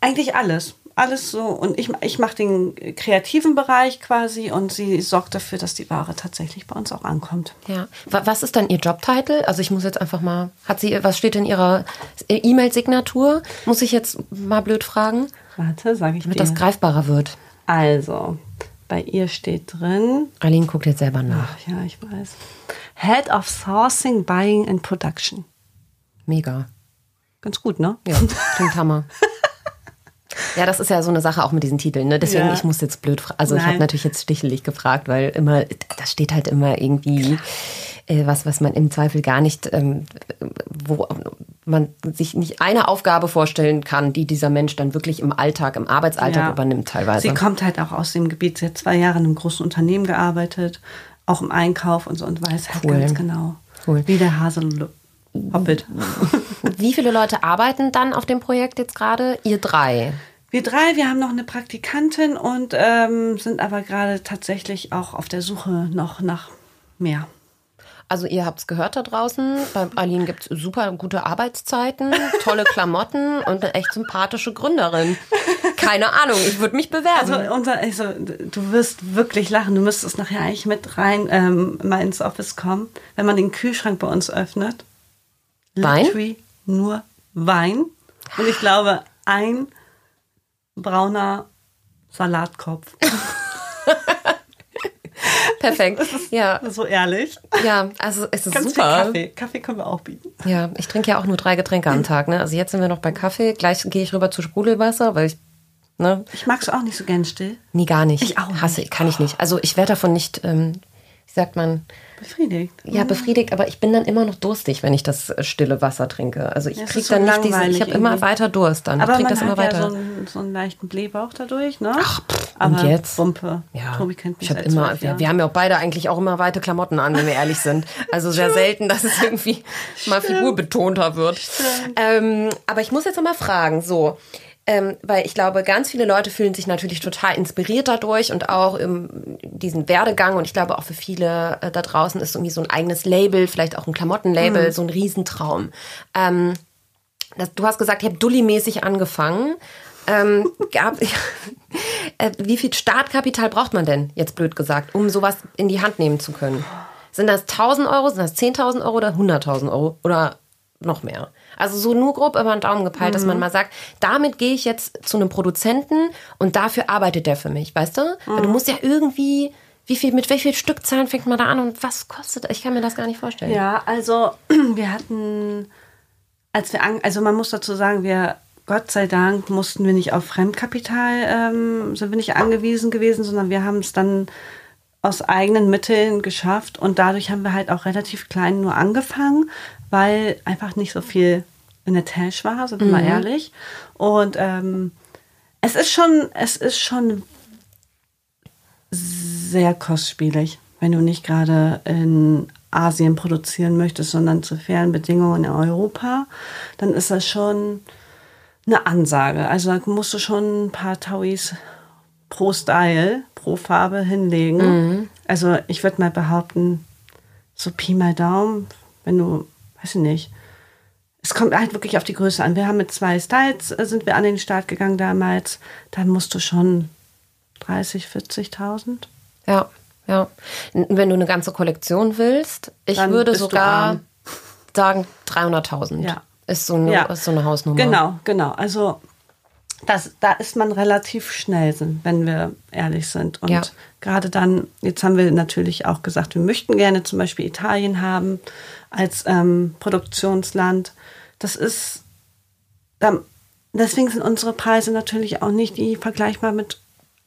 eigentlich alles. Alles so. Und ich, ich mache den kreativen Bereich quasi und sie sorgt dafür, dass die Ware tatsächlich bei uns auch ankommt. Ja. Wa- Was ist dann Ihr Jobtitel? Also ich muss jetzt einfach mal, hat sie, was steht in Ihrer E-Mail-Signatur? Muss ich jetzt mal blöd fragen, Warte, sage ich damit dir. das greifbarer wird. Also, bei ihr steht drin, Aline guckt jetzt selber nach. ach ja, ich weiß, Head of Sourcing, Buying and Production. Mega. Ganz gut, ne? Ja, klingt Hammer. *laughs* Ja, das ist ja so eine Sache auch mit diesen Titeln. Ne? Deswegen, Ja. ich muss jetzt blöd fragen. Also ich habe Nein. natürlich jetzt stichelig gefragt, weil immer, da steht halt immer irgendwie äh, was, was man im Zweifel gar nicht, ähm, wo man sich nicht eine Aufgabe vorstellen kann, die dieser Mensch dann wirklich im Alltag, im Arbeitsalltag Ja. übernimmt teilweise. Sie kommt halt auch aus dem Gebiet. Sie hat zwei Jahre in einem großen Unternehmen gearbeitet, auch im Einkauf und so und weiß halt Cool. ganz genau, Cool. wie der Hase hoppelt. Wie viele Leute arbeiten dann auf dem Projekt jetzt gerade? Ihr drei. Wir drei, wir haben noch eine Praktikantin und ähm, sind aber gerade tatsächlich auch auf der Suche noch nach mehr. Also ihr habt's gehört da draußen, bei Aline gibt's super gute Arbeitszeiten, tolle Klamotten und eine echt sympathische Gründerin. Keine Ahnung, ich würde mich bewerben. Also, unser, also du wirst wirklich lachen. Du müsstest nachher eigentlich mit rein ähm, mal ins Office kommen, wenn man den Kühlschrank bei uns öffnet. Wein? Literally nur Wein. Und ich glaube, ein brauner Salatkopf. *laughs* Perfekt. Ja, So ehrlich. ja, also es ist Ganz super. viel Kaffee. Kaffee können wir auch bieten. Ja, ich trinke ja auch nur drei Getränke am Tag. Ne? Also jetzt sind wir noch bei Kaffee. Gleich gehe ich rüber zu Sprudelwasser, weil ich ne, Ich mag es auch nicht so gern still. nie gar nicht. Ich auch Hasse, kann ich nicht. Also ich werde davon nicht, ähm, wie sagt man, Befriedigt. ja befriedigt, aber ich bin dann immer noch durstig, wenn ich das äh, stille Wasser trinke. Also ich Ja, kriege ist so dann nicht diese, langweilig ich habe immer weiter Durst dann. Aber ich man das immer hat weiter. ja so einen, so einen leichten Blähbauch dadurch, ne? Ach, pff, Aber und jetzt? Wumpe. Ja, Tobi kennt mich ich seit immer, wir, wir haben ja auch beide eigentlich auch immer weite Klamotten an, wenn wir ehrlich sind. Also sehr selten, dass es irgendwie mal figurbetonter wird. Ähm, aber ich muss jetzt noch mal fragen, so, ähm, weil ich glaube, ganz viele Leute fühlen sich natürlich total inspiriert dadurch und auch im diesen Werdegang und ich glaube auch für viele äh, da draußen ist irgendwie so ein eigenes Label, vielleicht auch ein Klamottenlabel, Mhm. so ein Riesentraum. Ähm, das, du hast gesagt, ich habe Dulli-mäßig angefangen. Ähm, *laughs* gab, *laughs* äh, wie viel Startkapital braucht man denn, jetzt blöd gesagt, um sowas in die Hand nehmen zu können? Sind das 1000 Euro, sind das 10.000 Euro oder 100.000 Euro oder noch mehr? Also so nur grob über den Daumen gepeilt, dass man mal sagt, damit gehe ich jetzt zu einem Produzenten und dafür arbeitet der für mich, weißt du? Weil du musst ja irgendwie, wie viel, mit wie viel Stückzahlen fängt man da an und was kostet? Ich kann mir das gar nicht vorstellen. Ja, also *clears throat* wir hatten, als wir an, also man muss dazu sagen, wir Gott sei Dank mussten wir nicht auf Fremdkapital, ähm, sind wir nicht angewiesen gewesen, sondern wir haben es dann aus eigenen Mitteln geschafft und dadurch haben wir halt auch relativ klein nur angefangen, weil einfach nicht so viel in der Tasche war, sind wir mal ehrlich. Und ähm, es ist schon, es ist schon sehr kostspielig, wenn du nicht gerade in Asien produzieren möchtest, sondern zu fairen Bedingungen in Europa, dann ist das schon eine Ansage. Also da musst du schon ein paar Tauis pro Style, pro Farbe hinlegen. Also ich würde mal behaupten, so Pi mal Daumen, wenn du, weiß ich nicht, es kommt halt wirklich auf die Größe an. Wir haben mit zwei Styles, äh, sind wir an den Start gegangen damals. Dann musst du schon 30, 40.000. Ja, ja. Wenn du eine ganze Kollektion willst, ich Dann würde sogar sagen 300.000. Ja. Ist so eine, Ja. ist so eine Hausnummer. Genau, genau. Also das, da ist man relativ schnell, wenn wir ehrlich sind. Und Ja. gerade dann, jetzt haben wir natürlich auch gesagt, wir möchten gerne zum Beispiel Italien haben als ähm, Produktionsland. Das ist, da, deswegen sind unsere Preise natürlich auch nicht die vergleichbar mit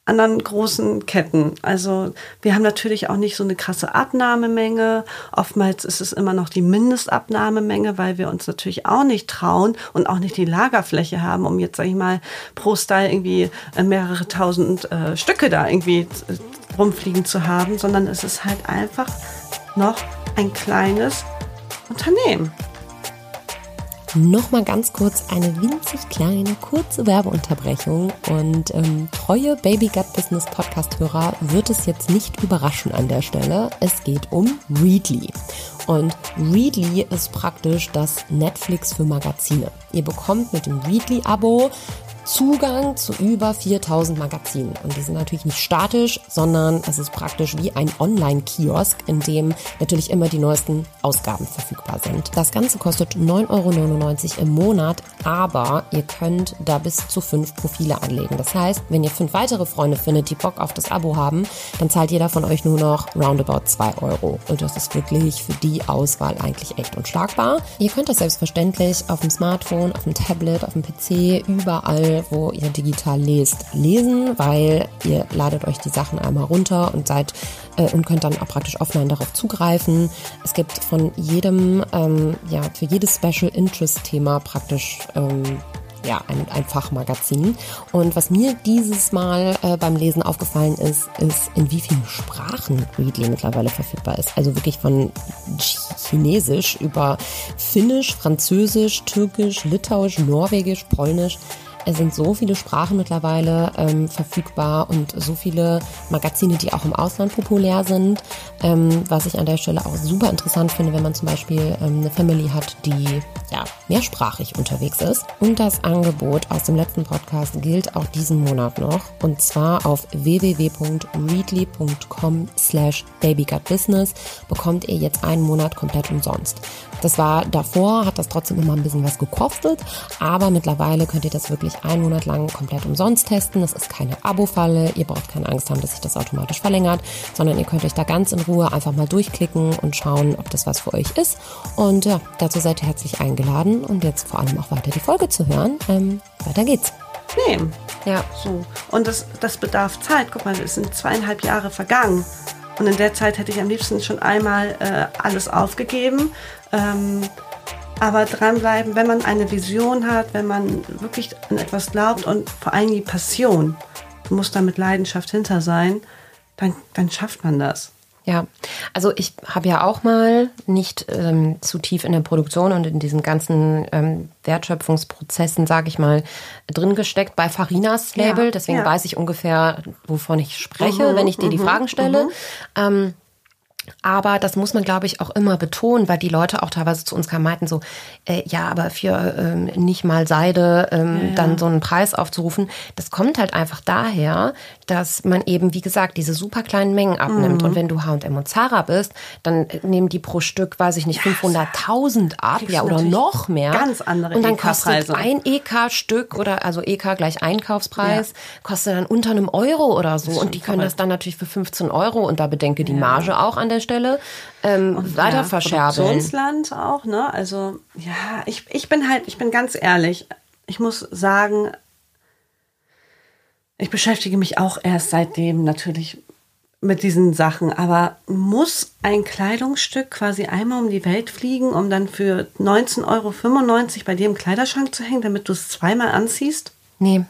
anderen großen Ketten. Also wir haben natürlich auch nicht so eine krasse Abnahmemenge. Oftmals ist es immer noch die Mindestabnahmemenge, weil wir uns natürlich auch nicht trauen und auch nicht die Lagerfläche haben, um jetzt, sag ich mal, pro Style irgendwie äh, mehrere tausend äh, Stücke da irgendwie äh, rumfliegen zu haben, sondern es ist halt einfach noch ein kleines Unternehmen. Nochmal ganz kurz eine winzig kleine, kurze Werbeunterbrechung. Und ähm, treue Baby Gut Business Podcast-Hörer wird es jetzt nicht überraschen an der Stelle. Es geht um Readly. Und Readly ist praktisch das Netflix für Magazine. Ihr bekommt mit dem Readly-Abo Zugang zu über 4000 Magazinen. Und die sind natürlich nicht statisch, sondern es ist praktisch wie ein Online-Kiosk, in dem natürlich immer die neuesten Ausgaben verfügbar sind. Das Ganze kostet 9,99 Euro im Monat, aber ihr könnt da bis zu fünf Profile anlegen. Das heißt, wenn ihr fünf weitere Freunde findet, die Bock auf das Abo haben, dann zahlt jeder von euch nur noch roundabout 2 Euro. Und das ist wirklich für die Auswahl eigentlich echt unschlagbar. Ihr könnt das selbstverständlich auf dem Smartphone, auf dem Tablet, auf dem PC, überall wo ihr digital lest, lesen, weil ihr ladet euch die Sachen einmal runter und seid äh, und könnt dann auch praktisch offline darauf zugreifen. Es gibt von jedem, ähm, ja, für jedes Special Interest Thema praktisch ähm, ja, ein, ein Fachmagazin. Und was mir dieses Mal äh, beim Lesen aufgefallen ist, ist, in wie vielen Sprachen Readly mittlerweile verfügbar ist. Also wirklich von Chinesisch über Finnisch, Französisch, Türkisch, Litauisch, Norwegisch, Polnisch. Es sind so viele Sprachen mittlerweile ähm, verfügbar und so viele Magazine, die auch im Ausland populär sind. Ähm, was ich an der Stelle auch super interessant finde, wenn man zum Beispiel ähm, eine Family hat, die ja mehrsprachig unterwegs ist. Und das Angebot aus dem letzten Podcast gilt auch diesen Monat noch. Und zwar auf www.readly.com slash babygutbusiness bekommt ihr jetzt einen Monat komplett umsonst. Das war davor, hat das trotzdem immer ein bisschen was gekostet, aber mittlerweile könnt ihr das wirklich einen Monat lang komplett umsonst testen. Das ist keine Abo-Falle, ihr braucht keine Angst haben, dass sich das automatisch verlängert, sondern ihr könnt euch da ganz in Ruhe einfach mal durchklicken und schauen, ob das was für euch ist. Und ja, dazu seid ihr herzlich eingeladen und jetzt vor allem auch weiter die Folge zu hören. Ähm, weiter geht's. Nehmen. Ja, So. Und das, das bedarf Zeit. Guck mal, es sind zweieinhalb Jahre vergangen. Und in der Zeit hätte ich am liebsten schon einmal äh, alles aufgegeben. Ähm, aber dranbleiben, wenn man eine Vision hat, wenn man wirklich an etwas glaubt und vor allem die Passion, du musst da mit Leidenschaft hinter sein, dann, dann schafft man das. Ja, also ich habe ja auch mal nicht ähm, zu tief in der Produktion und in diesen ganzen ähm, Wertschöpfungsprozessen, sage ich mal, drin gesteckt bei Farinas Label. Ja, Deswegen ja. weiß ich ungefähr, wovon ich spreche, wenn ich dir die Fragen stelle. Ähm, aber das muss man, glaube ich, auch immer betonen, weil die Leute auch teilweise zu uns kamen, meinten so, äh, ja, aber für ähm, nicht mal Seide ähm, Ja, ja. dann so einen Preis aufzurufen, das kommt halt einfach daher, dass man eben, wie gesagt, diese super kleinen Mengen abnimmt. Mhm. Und wenn du H&M und Zara bist, dann äh, nehmen die pro Stück, weiß ich nicht, 500.000 ab, ja, oder noch mehr. ganz andere Und dann kostet ein EK-Stück oder also EK gleich Einkaufspreis, kostet dann unter einem Euro oder so. Und die können das dann natürlich für 15 Euro und da bedenke die Marge auch an der Stelle ähm, weiter Ja, verscherbeln. Produktionsland auch, ne? Also, ja, ich, ich bin halt, ich bin ganz ehrlich. Ich muss sagen, ich beschäftige mich auch erst seitdem natürlich mit diesen Sachen. Aber muss ein Kleidungsstück quasi einmal um die Welt fliegen, um dann für 19,95 Euro bei dir im Kleiderschrank zu hängen, damit du es zweimal anziehst? Nee.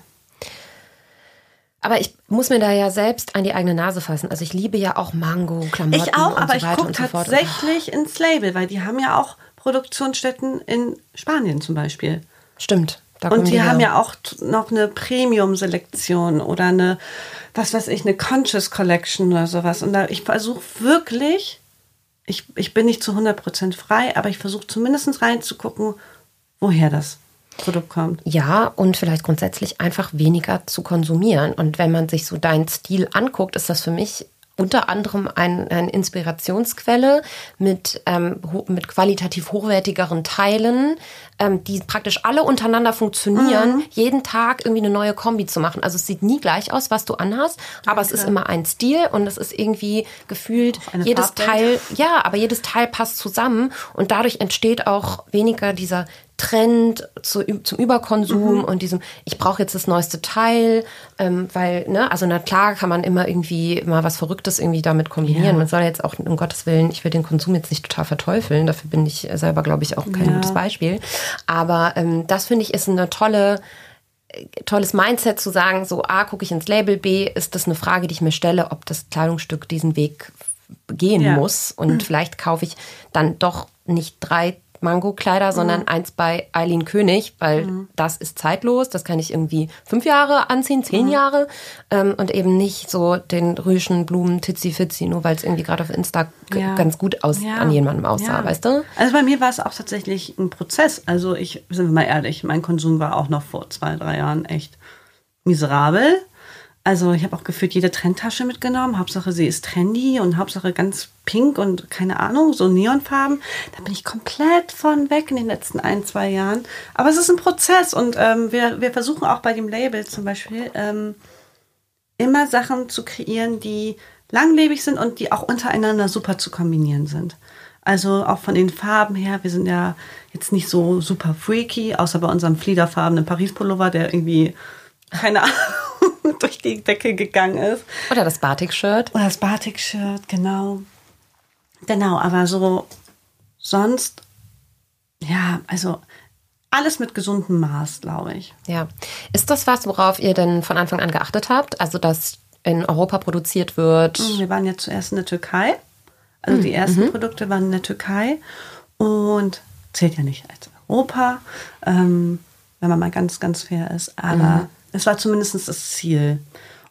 Aber ich muss mir da ja selbst an die eigene Nase fassen. Also ich liebe ja auch Mango, Klamotten Ich auch, und aber so ich gucke und tatsächlich ins Label, weil die haben ja auch Produktionsstätten in Spanien zum Beispiel. Stimmt. Und kommen die haben ja auch noch eine Premium-Selektion oder eine, was weiß ich, eine Conscious Collection oder sowas. Und da, ich versuche wirklich, ich, ich bin nicht zu 100% frei, aber ich versuche zumindest reinzugucken, woher das Produkt kommt. Ja, und vielleicht grundsätzlich einfach weniger zu konsumieren. Und wenn man sich so deinen Stil anguckt, ist das für mich unter anderem ein, eine Inspirationsquelle mit, ähm, mit qualitativ hochwertigeren Teilen, ähm, die praktisch alle untereinander funktionieren, Mhm. jeden Tag irgendwie eine neue Kombi zu machen. Also es sieht nie gleich aus, was du anhast, aber es ist immer ein Stil und es ist irgendwie gefühlt jedes Farbwelt. Teil ja, aber jedes Teil passt zusammen und dadurch entsteht auch weniger dieser Trend zu, zum Überkonsum Mhm. und diesem, ich brauche jetzt das neueste Teil, ähm, weil, ne, also na klar kann man immer irgendwie mal was Verrücktes irgendwie damit kombinieren. Ja. Man soll jetzt auch, um Gottes Willen, ich will den Konsum jetzt nicht total verteufeln, dafür bin ich selber, glaube ich, auch kein Ja. gutes Beispiel. Aber ähm, das finde ich ist eine tolle, tolles Mindset zu sagen, so A, gucke ich ins Label, B, ist das eine Frage, die ich mir stelle, ob das Kleidungsstück diesen Weg gehen Ja. muss. Und vielleicht kaufe ich dann doch nicht drei Mango-Kleider, sondern eins bei Eileen König, weil das ist zeitlos. Das kann ich irgendwie fünf Jahre anziehen, zehn Jahre. Ähm, und eben nicht so den Rüschen Blumen Titzi Fitzi, nur weil es irgendwie gerade auf Insta Ja. ganz gut aus, Ja. an jemandem aussah, Ja. weißt du? Also bei mir war es auch tatsächlich ein Prozess. Also ich, sind wir mal ehrlich, mein Konsum war auch noch vor zwei, drei Jahren echt miserabel. Also ich habe auch gefühlt jede Trendtasche mitgenommen. Hauptsache sie ist trendy und Hauptsache ganz pink und keine Ahnung, so Neonfarben. Da bin ich komplett von weg in den letzten ein, zwei Jahren. Aber es ist ein Prozess und ähm, wir, wir versuchen auch bei dem Label zum Beispiel ähm, immer Sachen zu kreieren, die langlebig sind und die auch untereinander super zu kombinieren sind. Also auch von den Farben her, wir sind ja jetzt nicht so super freaky, außer bei unserem fliederfarbenen Paris-Pullover, der irgendwie, keine Ahnung, *laughs* durch die Decke gegangen ist. Oder das Batik-Shirt. Oder das Batik-Shirt, genau. Genau, aber so sonst, ja, also alles mit gesundem Maß, glaube ich. Ja. Ist das was, worauf ihr denn von Anfang an geachtet habt? Also, dass in Europa produziert wird? Wir waren ja zuerst in der Türkei. Also die ersten Produkte waren in der Türkei und zählt ja nicht als Europa, ähm, wenn man mal ganz, ganz fair ist. Aber es war zumindest das Ziel.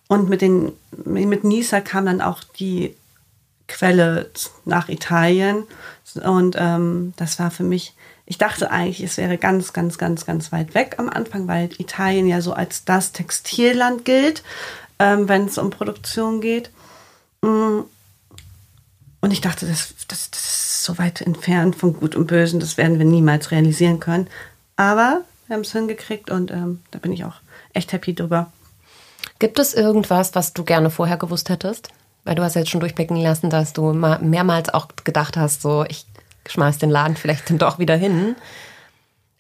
Und mit, den, mit Nisa kam dann auch die Quelle nach Italien. Und ähm, das war für mich, ich dachte eigentlich, es wäre ganz, ganz, ganz, ganz weit weg am Anfang, weil Italien ja so als das Textilland gilt, ähm, wenn es um Produktion geht. Und ich dachte, das, das, das ist so weit entfernt von Gut und Bösen, das werden wir niemals realisieren können. Aber wir haben es hingekriegt und ähm, da bin ich auch echt happy drüber. Gibt es irgendwas, was du gerne vorher gewusst hättest? Weil du hast jetzt schon durchblicken lassen, dass du mal mehrmals auch gedacht hast, so ich schmeiß den Laden *laughs* vielleicht dann doch wieder hin.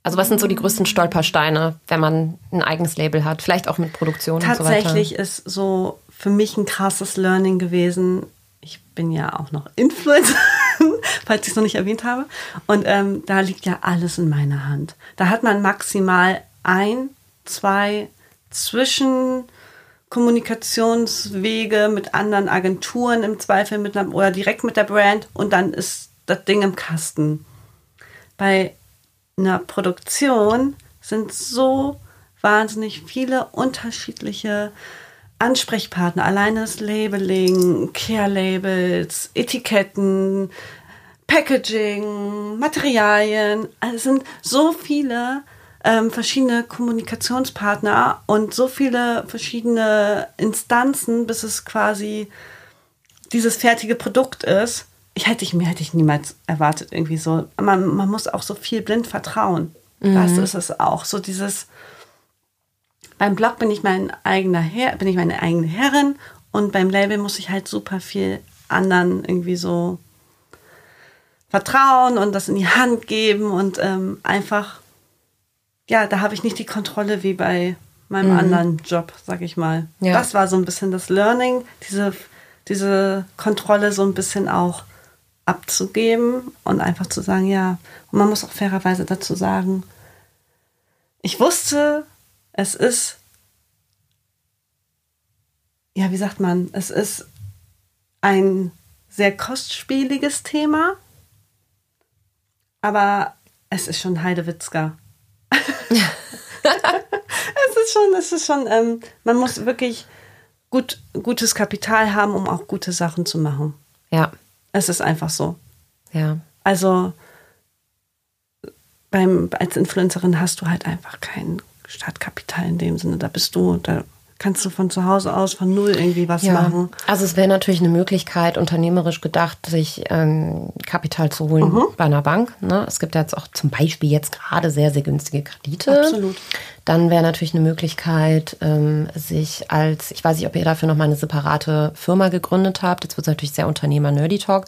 Also was sind so die größten Stolpersteine, wenn man ein eigenes Label hat? Vielleicht auch mit Produktion und so weiter. Tatsächlich ist so für mich ein krasses Learning gewesen. Ich bin ja auch noch Influencer, *laughs* falls ich es noch nicht erwähnt habe. Und ähm, da liegt ja alles in meiner Hand. Da hat man maximal ein, zwei Zwischenkommunikationswege mit anderen Agenturen im Zweifel mit einer, oder direkt mit der Brand und dann ist das Ding im Kasten. Bei einer Produktion sind so wahnsinnig viele unterschiedliche Ansprechpartner. Alleine das Labeling, Care-Labels, Etiketten, Packaging, Materialien. Also es sind so viele ähm, verschiedene Kommunikationspartner und so viele verschiedene Instanzen, bis es quasi dieses fertige Produkt ist. Ich hätte ich mir hätte ich niemals erwartet irgendwie so. Man, man muss auch so viel blind vertrauen. Das ist es auch. So dieses beim Blog bin ich mein eigener Herr, bin ich meine eigene Herrin und beim Label muss ich halt super viel anderen irgendwie so vertrauen und das in die Hand geben und ähm, einfach, ja, da habe ich nicht die Kontrolle wie bei meinem anderen Job, sag ich mal. Ja. Das war so ein bisschen das Learning, diese diese Kontrolle so ein bisschen auch abzugeben und einfach zu sagen, ja, und man muss auch fairerweise dazu sagen, ich wusste, es ist, ja, wie sagt man, es ist ein sehr kostspieliges Thema, aber es ist schon Heidewitzka. *laughs* es ist schon, es ist schon, ähm, man muss wirklich gut, gutes Kapital haben, um auch gute Sachen zu machen. Ja. Es ist einfach so. Ja. Also beim, als Influencerin hast du halt einfach kein Startkapital in dem Sinne. Da bist du, da kannst du von zu Hause aus von null irgendwie was ja. machen. Also es wäre natürlich eine Möglichkeit, unternehmerisch gedacht, sich ähm, Kapital zu holen Mhm. bei einer Bank. Ne? Es gibt ja jetzt auch zum Beispiel jetzt gerade sehr, sehr günstige Kredite. Absolut. Dann wäre natürlich eine Möglichkeit, ähm, sich als, ich weiß nicht, ob ihr dafür noch mal eine separate Firma gegründet habt. Jetzt wird es natürlich sehr Unternehmer-Nerdy Talk.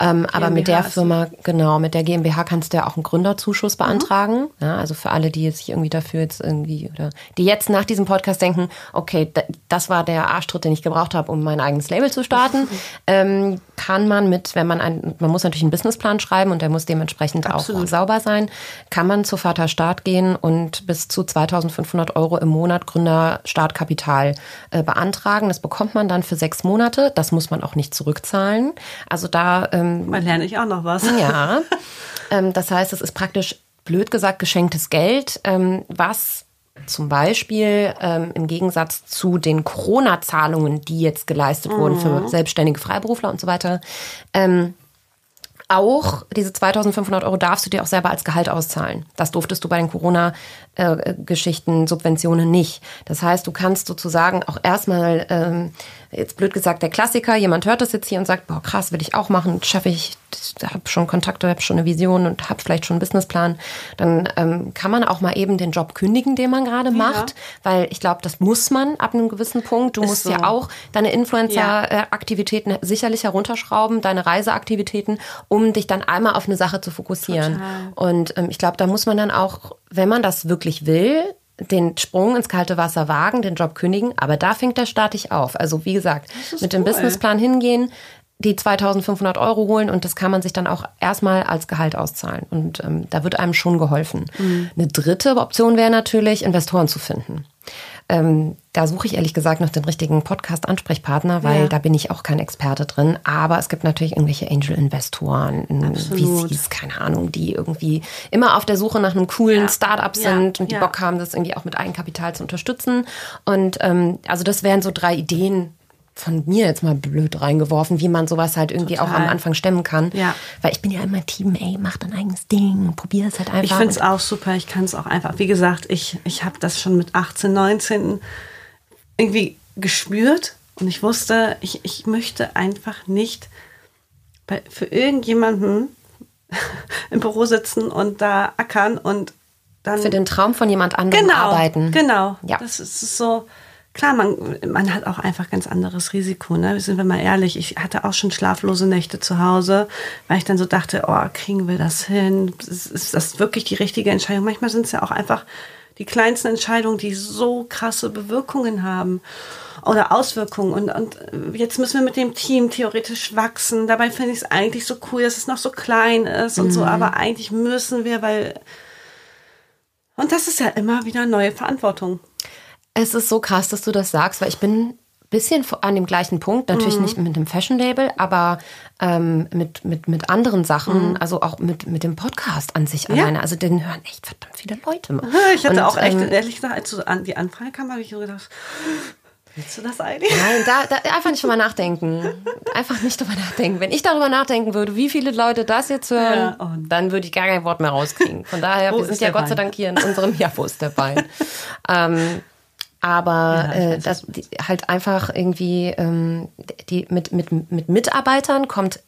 Ähm, aber mit der Firma, genau, mit der GmbH kannst du ja auch einen Gründerzuschuss Mhm. beantragen. Ja, also für alle, die sich irgendwie dafür jetzt irgendwie oder die jetzt nach diesem Podcast denken, okay, da- das war der Arschtritt, den ich gebraucht habe, um mein eigenes Label zu starten, *laughs* ähm, kann man mit, wenn man ein, man muss natürlich einen Businessplan schreiben und der muss dementsprechend auch Absolut. sauber sein, kann man zu Vaterstaat gehen und bis zu 2500 Euro im Monat Gründerstartkapital äh, beantragen. Das bekommt man dann für sechs Monate. Das muss man auch nicht zurückzahlen. Also da ähm, Mal lerne ich auch noch was. ja. *laughs* ähm, das heißt, es ist praktisch, blöd gesagt, geschenktes Geld, ähm, was zum Beispiel ähm, im Gegensatz zu den Corona-Zahlungen, die jetzt geleistet wurden für selbstständige Freiberufler und so weiter, ähm, auch diese 2500 Euro darfst du dir auch selber als Gehalt auszahlen. Das durftest du bei den Corona-Geschichten, Subventionen nicht. Das heißt, du kannst sozusagen auch erstmal, ähm, jetzt blöd gesagt, der Klassiker, jemand hört das jetzt hier und sagt, boah, krass, will ich auch machen, schaffe ich, habe schon Kontakte, habe schon eine Vision und habe vielleicht schon einen Businessplan. Dann ähm, kann man auch mal eben den Job kündigen, den man gerade macht, weil ich glaube, das muss man ab einem gewissen Punkt. Du Ist musst so. ja auch deine Ja. Influencer-Aktivitäten sicherlich herunterschrauben, deine Reiseaktivitäten, um dich dann einmal auf eine Sache zu fokussieren. Total. Und ähm, ich glaube, da muss man dann auch, wenn man das wirklich will, den Sprung ins kalte Wasser wagen, den Job kündigen. Aber da fängt der Start auf. Also wie gesagt, mit dem cool. Businessplan hingehen, die 2500 Euro holen und das kann man sich dann auch erstmal als Gehalt auszahlen. Und ähm, da wird einem schon geholfen. Mhm. Eine dritte Option wäre natürlich, Investoren zu finden. Ähm, da suche ich ehrlich gesagt noch den richtigen Podcast-Ansprechpartner, weil Ja. da bin ich auch kein Experte drin. Aber es gibt natürlich irgendwelche Angel-Investoren. VCs, keine Ahnung, die irgendwie immer auf der Suche nach einem coolen Ja. Startup Ja. sind und die Ja. Bock haben, das irgendwie auch mit Eigenkapital zu unterstützen. Und ähm, also das wären so drei Ideen von mir jetzt mal blöd reingeworfen, wie man sowas halt irgendwie auch Total. am Anfang stemmen kann. Ja. Weil ich bin ja immer Team, ey, mach dein eigenes Ding, probier es halt einfach. Ich finde es auch super. Ich kann es auch einfach. Wie gesagt, ich, ich habe das schon mit 18, 19 irgendwie gespürt und ich wusste, ich, ich möchte einfach nicht bei, für irgendjemanden *laughs* im Büro sitzen und da ackern und dann für den Traum von jemand anderem genau, arbeiten. Genau. Ja. Das ist so. Klar, man, man hat auch einfach ganz anderes Risiko, ne? Sind wir mal ehrlich, ich hatte auch schon schlaflose Nächte zu Hause, weil ich dann so dachte, oh, kriegen wir das hin? Ist, ist das wirklich die richtige Entscheidung? Manchmal sind es ja auch einfach die kleinsten Entscheidungen, die so krasse Bewirkungen haben oder Auswirkungen. Und, und jetzt müssen wir mit dem Team theoretisch wachsen. Dabei finde ich es eigentlich so cool, dass es noch so klein ist und so, aber eigentlich müssen wir, weil. Und das ist ja immer wieder neue Verantwortung. Es ist so krass, dass du das sagst, weil ich bin ein bisschen an dem gleichen Punkt, natürlich Mhm. nicht mit dem Fashion-Label, aber ähm, mit, mit, mit anderen Sachen, also auch mit, mit dem Podcast an sich Mhm. Ja. alleine. Also den hören echt verdammt viele Leute. Ich hatte Und, auch echt, ähm, ehrlich gesagt, als so an die Anfrage kam, habe ich so gedacht, willst du das eigentlich? Nein, da, da einfach nicht drüber nachdenken. Einfach nicht drüber nachdenken. Wenn ich darüber nachdenken würde, wie viele Leute das jetzt hören, Ja, oh. dann würde ich gar kein Wort mehr rauskriegen. Von daher, Wo wir sind ja Gott sei? Dank hier in unserem *laughs* Ja, wo ist der Wein? ähm, aber Ja, äh, das die, halt einfach irgendwie ähm, die mit, mit, mit Mitarbeitern kommt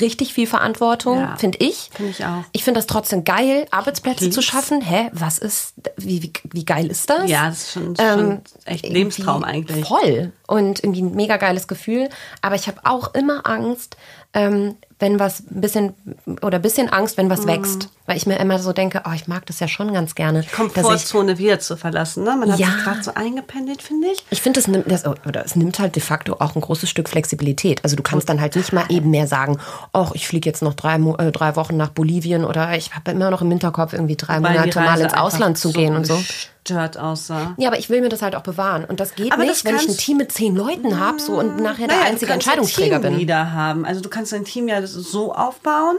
richtig viel Verantwortung, Ja. finde ich. Finde ich auch. Ich finde das trotzdem geil, Arbeitsplätze zu Lieb's. schaffen. Hä, was ist, wie, wie, wie geil ist das? Ja, das ist schon, Ähm, schon echt Lebenstraum eigentlich. Voll. und irgendwie ein mega geiles Gefühl. Aber ich habe auch immer Angst, ähm, wenn was ein bisschen oder ein bisschen Angst, wenn was Mhm. wächst. Weil ich mir immer so denke, oh, ich mag das ja schon ganz gerne. ich, Komfortzone wieder zu verlassen. Ne? Man hat Ja. sich gerade so eingependelt, finde ich. ich finde, das nimmt, das, es nimmt halt de facto auch ein großes Stück Flexibilität. Also du kannst dann halt nicht mal eben mehr sagen, oh, ich fliege jetzt noch drei, äh, drei Wochen nach Bolivien oder ich habe immer noch im Hinterkopf irgendwie drei Weil die Monate mal ins Ausland zu gehen und so. gestört aussah. Ja, aber ich will mir das halt auch bewahren. Und das geht Aber nicht, das wenn ich ein Team mit zehn Leuten habe so, und nachher der Naja, einzige du kannst Entscheidungsträger ein bin. Teamleader haben. Also du kannst dein Team ja so aufbauen,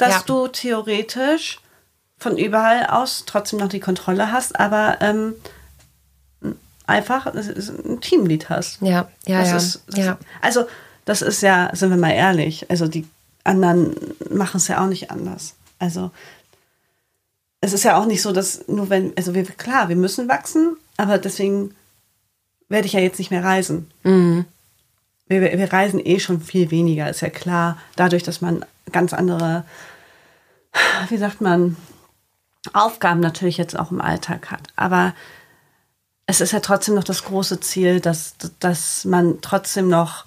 dass Ja. du theoretisch von überall aus trotzdem noch die Kontrolle hast, aber ähm, einfach ein Teamlead hast. Ja, ja, ja. Ist, ja. Also das ist ja, sind wir mal ehrlich, also die anderen machen es ja auch nicht anders. Also es ist ja auch nicht so, dass nur wenn, also wir, klar, wir müssen wachsen, aber deswegen werde ich ja jetzt nicht mehr reisen. Mhm. Wir wir reisen eh schon viel weniger, ist ja klar. Dadurch, dass man ganz andere, wie sagt man, Aufgaben natürlich jetzt auch im Alltag hat. Aber es ist ja trotzdem noch das große Ziel, dass, dass man trotzdem noch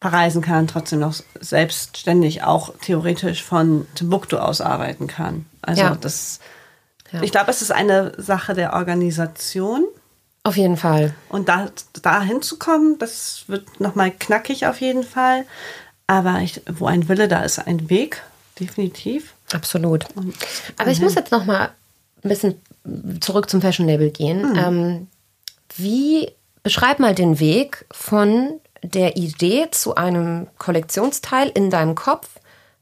verreisen kann, trotzdem noch selbstständig auch theoretisch von Timbuktu aus arbeiten kann. Also Ja. das, Ja. ich glaube, es ist eine Sache der Organisation. Auf jeden Fall. Und da, da hinzukommen, das wird nochmal knackig auf jeden Fall. Aber ich, wo ein Wille, da ist ein Weg, definitiv. Absolut. Aber ich muss jetzt noch mal ein bisschen zurück zum Fashion Label gehen. Ähm, wie beschreib mal den Weg von der Idee zu einem Kollektionsteil in deinem Kopf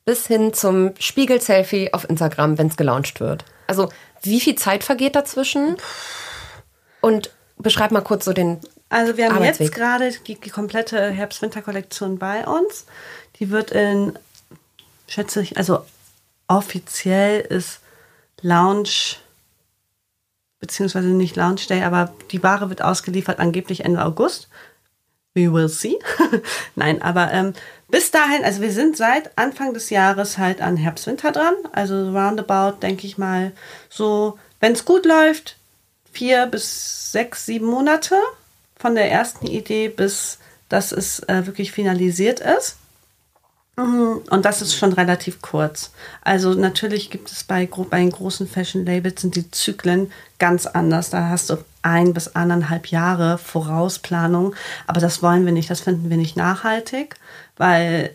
bis hin zum Spiegel-Selfie auf Instagram, wenn es gelauncht wird. Also wie viel Zeit vergeht dazwischen? Und beschreib mal kurz so den Also wir haben jetzt gerade die, die komplette Herbst-Winter-Kollektion bei uns. Die wird in, schätze ich, also offiziell ist Launch, beziehungsweise nicht Launch Day, aber die Ware wird ausgeliefert angeblich Ende August. We will see. *laughs* Nein, aber ähm, bis dahin, also wir sind seit Anfang des Jahres halt an Herbst-Winter dran. Also roundabout, denke ich mal, so, wenn es gut läuft, vier bis sechs, sieben Monate von der ersten Idee bis dass es äh, wirklich finalisiert ist. Mhm, Und das ist schon relativ kurz. Also natürlich gibt es bei, bei großen Fashion Labels sind die Zyklen ganz anders. Da hast du ein bis anderthalb Jahre Vorausplanung. Aber das wollen wir nicht. Das finden wir nicht nachhaltig, weil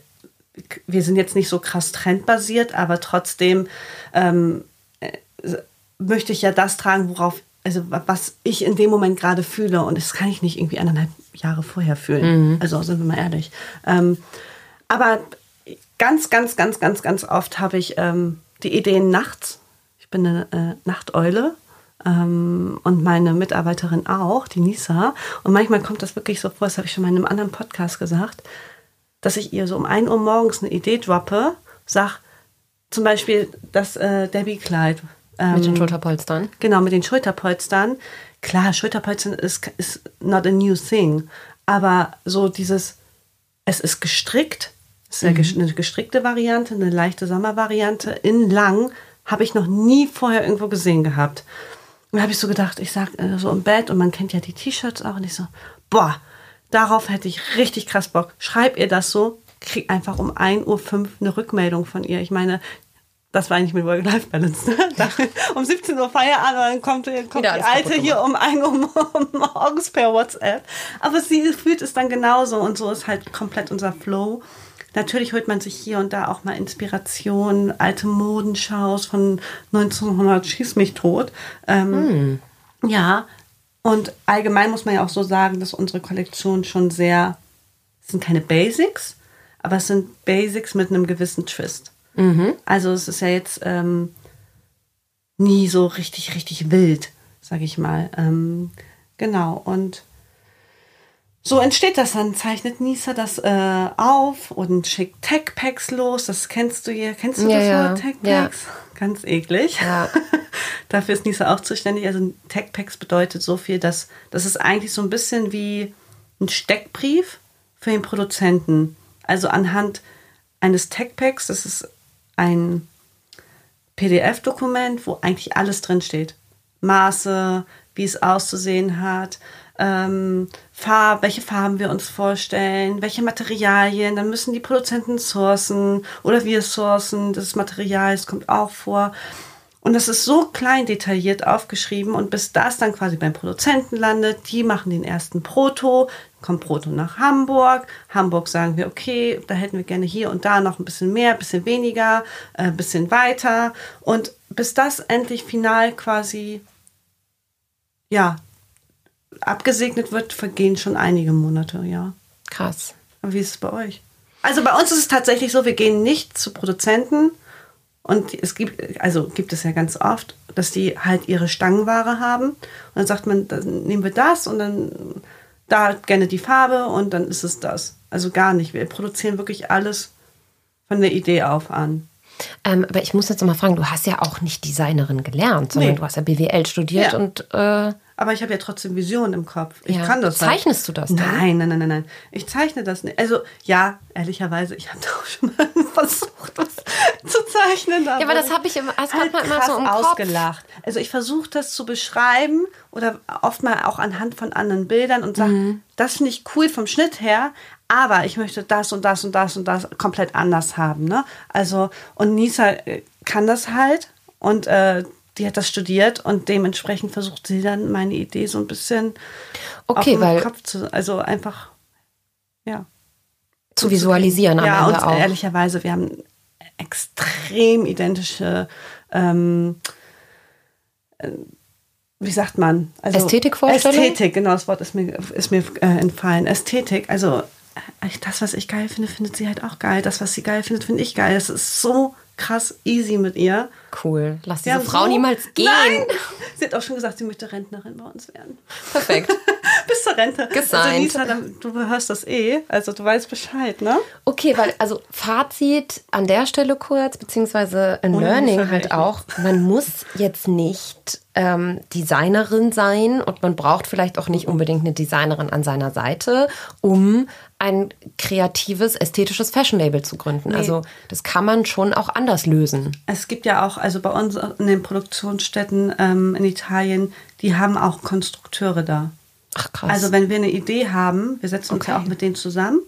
wir sind jetzt nicht so krass trendbasiert, aber trotzdem ähm, äh, möchte ich ja das tragen, worauf, also was ich in dem Moment gerade fühle. Und das kann ich nicht irgendwie eineinhalb Jahre vorher fühlen. Also sind wir mal ehrlich. Ähm, aber ganz, ganz, ganz, ganz, ganz oft habe ich ähm, die Ideen nachts. Ich bin eine äh, Nachteule. Ähm, und meine Mitarbeiterin auch, die Nisa. Und manchmal kommt das wirklich so vor, das habe ich schon mal in einem anderen Podcast gesagt, dass ich ihr so um 1 Uhr morgens eine Idee droppe, sag zum Beispiel das äh, Debbie-Kleid. Ähm, mit den Schulterpolstern. Genau, mit den Schulterpolstern. Klar, Schulterpolstern ist, ist not a new thing. Aber so dieses, es ist gestrickt, es ist ges- eine gestrickte Variante, eine leichte Sommervariante in lang, habe ich noch nie vorher irgendwo gesehen gehabt. Und da habe ich so gedacht, ich sag äh, so im Bett und man kennt ja die T-Shirts auch und ich so, boah, darauf hätte ich richtig krass Bock. Schreib ihr das so, krieg einfach um 1.05 Uhr eine Rückmeldung von ihr. Ich meine, das war eigentlich mit Work-Life-Balance. Ne? Da- um 17 Uhr Feierabend, und dann kommt, kommt die Alte hier um 1 Uhr *laughs* morgens per WhatsApp. Aber sie fühlt es dann genauso und so ist halt komplett unser Flow. Natürlich holt man sich hier und da auch mal Inspiration, alte Modenschaus von 1900 Schieß mich tot. Ähm, Ja, und allgemein muss man ja auch so sagen, dass unsere Kollektion schon sehr, es sind keine Basics, aber es sind Basics mit einem gewissen Twist. Also es ist ja jetzt ähm, nie so richtig, richtig wild, sag ich mal. Ähm, genau, und so entsteht das dann, zeichnet Nisa das äh, auf und schickt Tech-Packs los. Das kennst du hier. Kennst du Ja, das ja, Wort Tech-Packs? Ganz eklig. Ja. *laughs* Dafür ist Nisa auch zuständig. Also Tech-Packs bedeutet so viel, dass das ist eigentlich so ein bisschen wie ein Steckbrief für den Produzenten. Also anhand eines Tech-Packs, das ist ein PDF-Dokument, wo eigentlich alles drin steht. Maße, wie es auszusehen hat, ähm, Farb, welche Farben wir uns vorstellen, welche Materialien, dann müssen die Produzenten sourcen oder wir sourcen das Material, es kommt auch vor. Und das ist so klein detailliert aufgeschrieben und bis das dann quasi beim Produzenten landet, die machen den ersten Proto, kommt Proto nach Hamburg. Hamburg sagen wir, okay, da hätten wir gerne hier und da noch ein bisschen mehr, ein bisschen weniger, ein äh, bisschen weiter. Und bis das endlich final quasi, ja, abgesegnet wird, vergehen schon einige Monate, ja. Krass. Aber wie ist es bei euch? Also bei uns ist es tatsächlich so, wir gehen nicht zu Produzenten, und es gibt, also gibt es ja ganz oft, dass die halt ihre Stangenware haben. Und dann sagt man, dann nehmen wir das und dann da gerne die Farbe und dann ist es das. Also gar nicht. Wir produzieren wirklich alles von der Idee auf an. Ähm, aber ich muss jetzt mal fragen, du hast ja auch nicht Designerin gelernt, sondern nee. du hast ja BWL studiert ja. und äh aber ich habe ja trotzdem Visionen im Kopf. Ich ja. kann das. Halt. Zeichnest halt. du das? Dann? Nein, nein, nein, nein, nein. Ich zeichne das nicht. Also ja, ehrlicherweise, ich habe auch schon mal *laughs* versucht, was zu zeichnen. Aber ja, aber das habe ich immer, das halt hat immer so im ausgelacht. Kopf. Also ich versuche das zu beschreiben oder oft mal auch anhand von anderen Bildern und sage, mhm. das finde ich cool vom Schnitt her, aber ich möchte das und das und das und das komplett anders haben. Ne? Also und Nisa äh, kann das halt und äh, die hat das studiert und dementsprechend versucht sie dann meine Idee so ein bisschen okay, auf weil Kopf zu, also einfach, ja. Zu visualisieren ja, am Ende und auch. ehrlicherweise, wir haben extrem identische, ähm, äh, wie sagt man? Also, Ästhetikvorstellung? Ästhetik, genau, das Wort ist mir, ist mir äh, entfallen. Ästhetik, also das, was ich geil finde, findet sie halt auch geil. Das, was sie geil findet, finde ich geil. Es ist so krass easy mit ihr. Cool. Lass diese Frau so, niemals gehen. Nein. Sie hat auch schon gesagt, sie möchte Rentnerin bei uns werden. Perfekt. *laughs* Bis zur Rente. Gesigned. Also Lisa, du hörst das eh, also du weißt Bescheid, ne? Okay, weil, also Fazit an der Stelle kurz, beziehungsweise ein Learning halt auch. Man muss jetzt nicht ähm, Designerin sein und man braucht vielleicht auch nicht unbedingt eine Designerin an seiner Seite, um ein kreatives, ästhetisches Fashion-Label zu gründen. Nee. Also das kann man schon auch anders lösen. Es gibt ja auch, also bei uns in den Produktionsstätten ähm, in Italien, die haben auch Konstrukteure da. Ach krass. Also wenn wir eine Idee haben, wir setzen uns okay. ja auch mit denen zusammen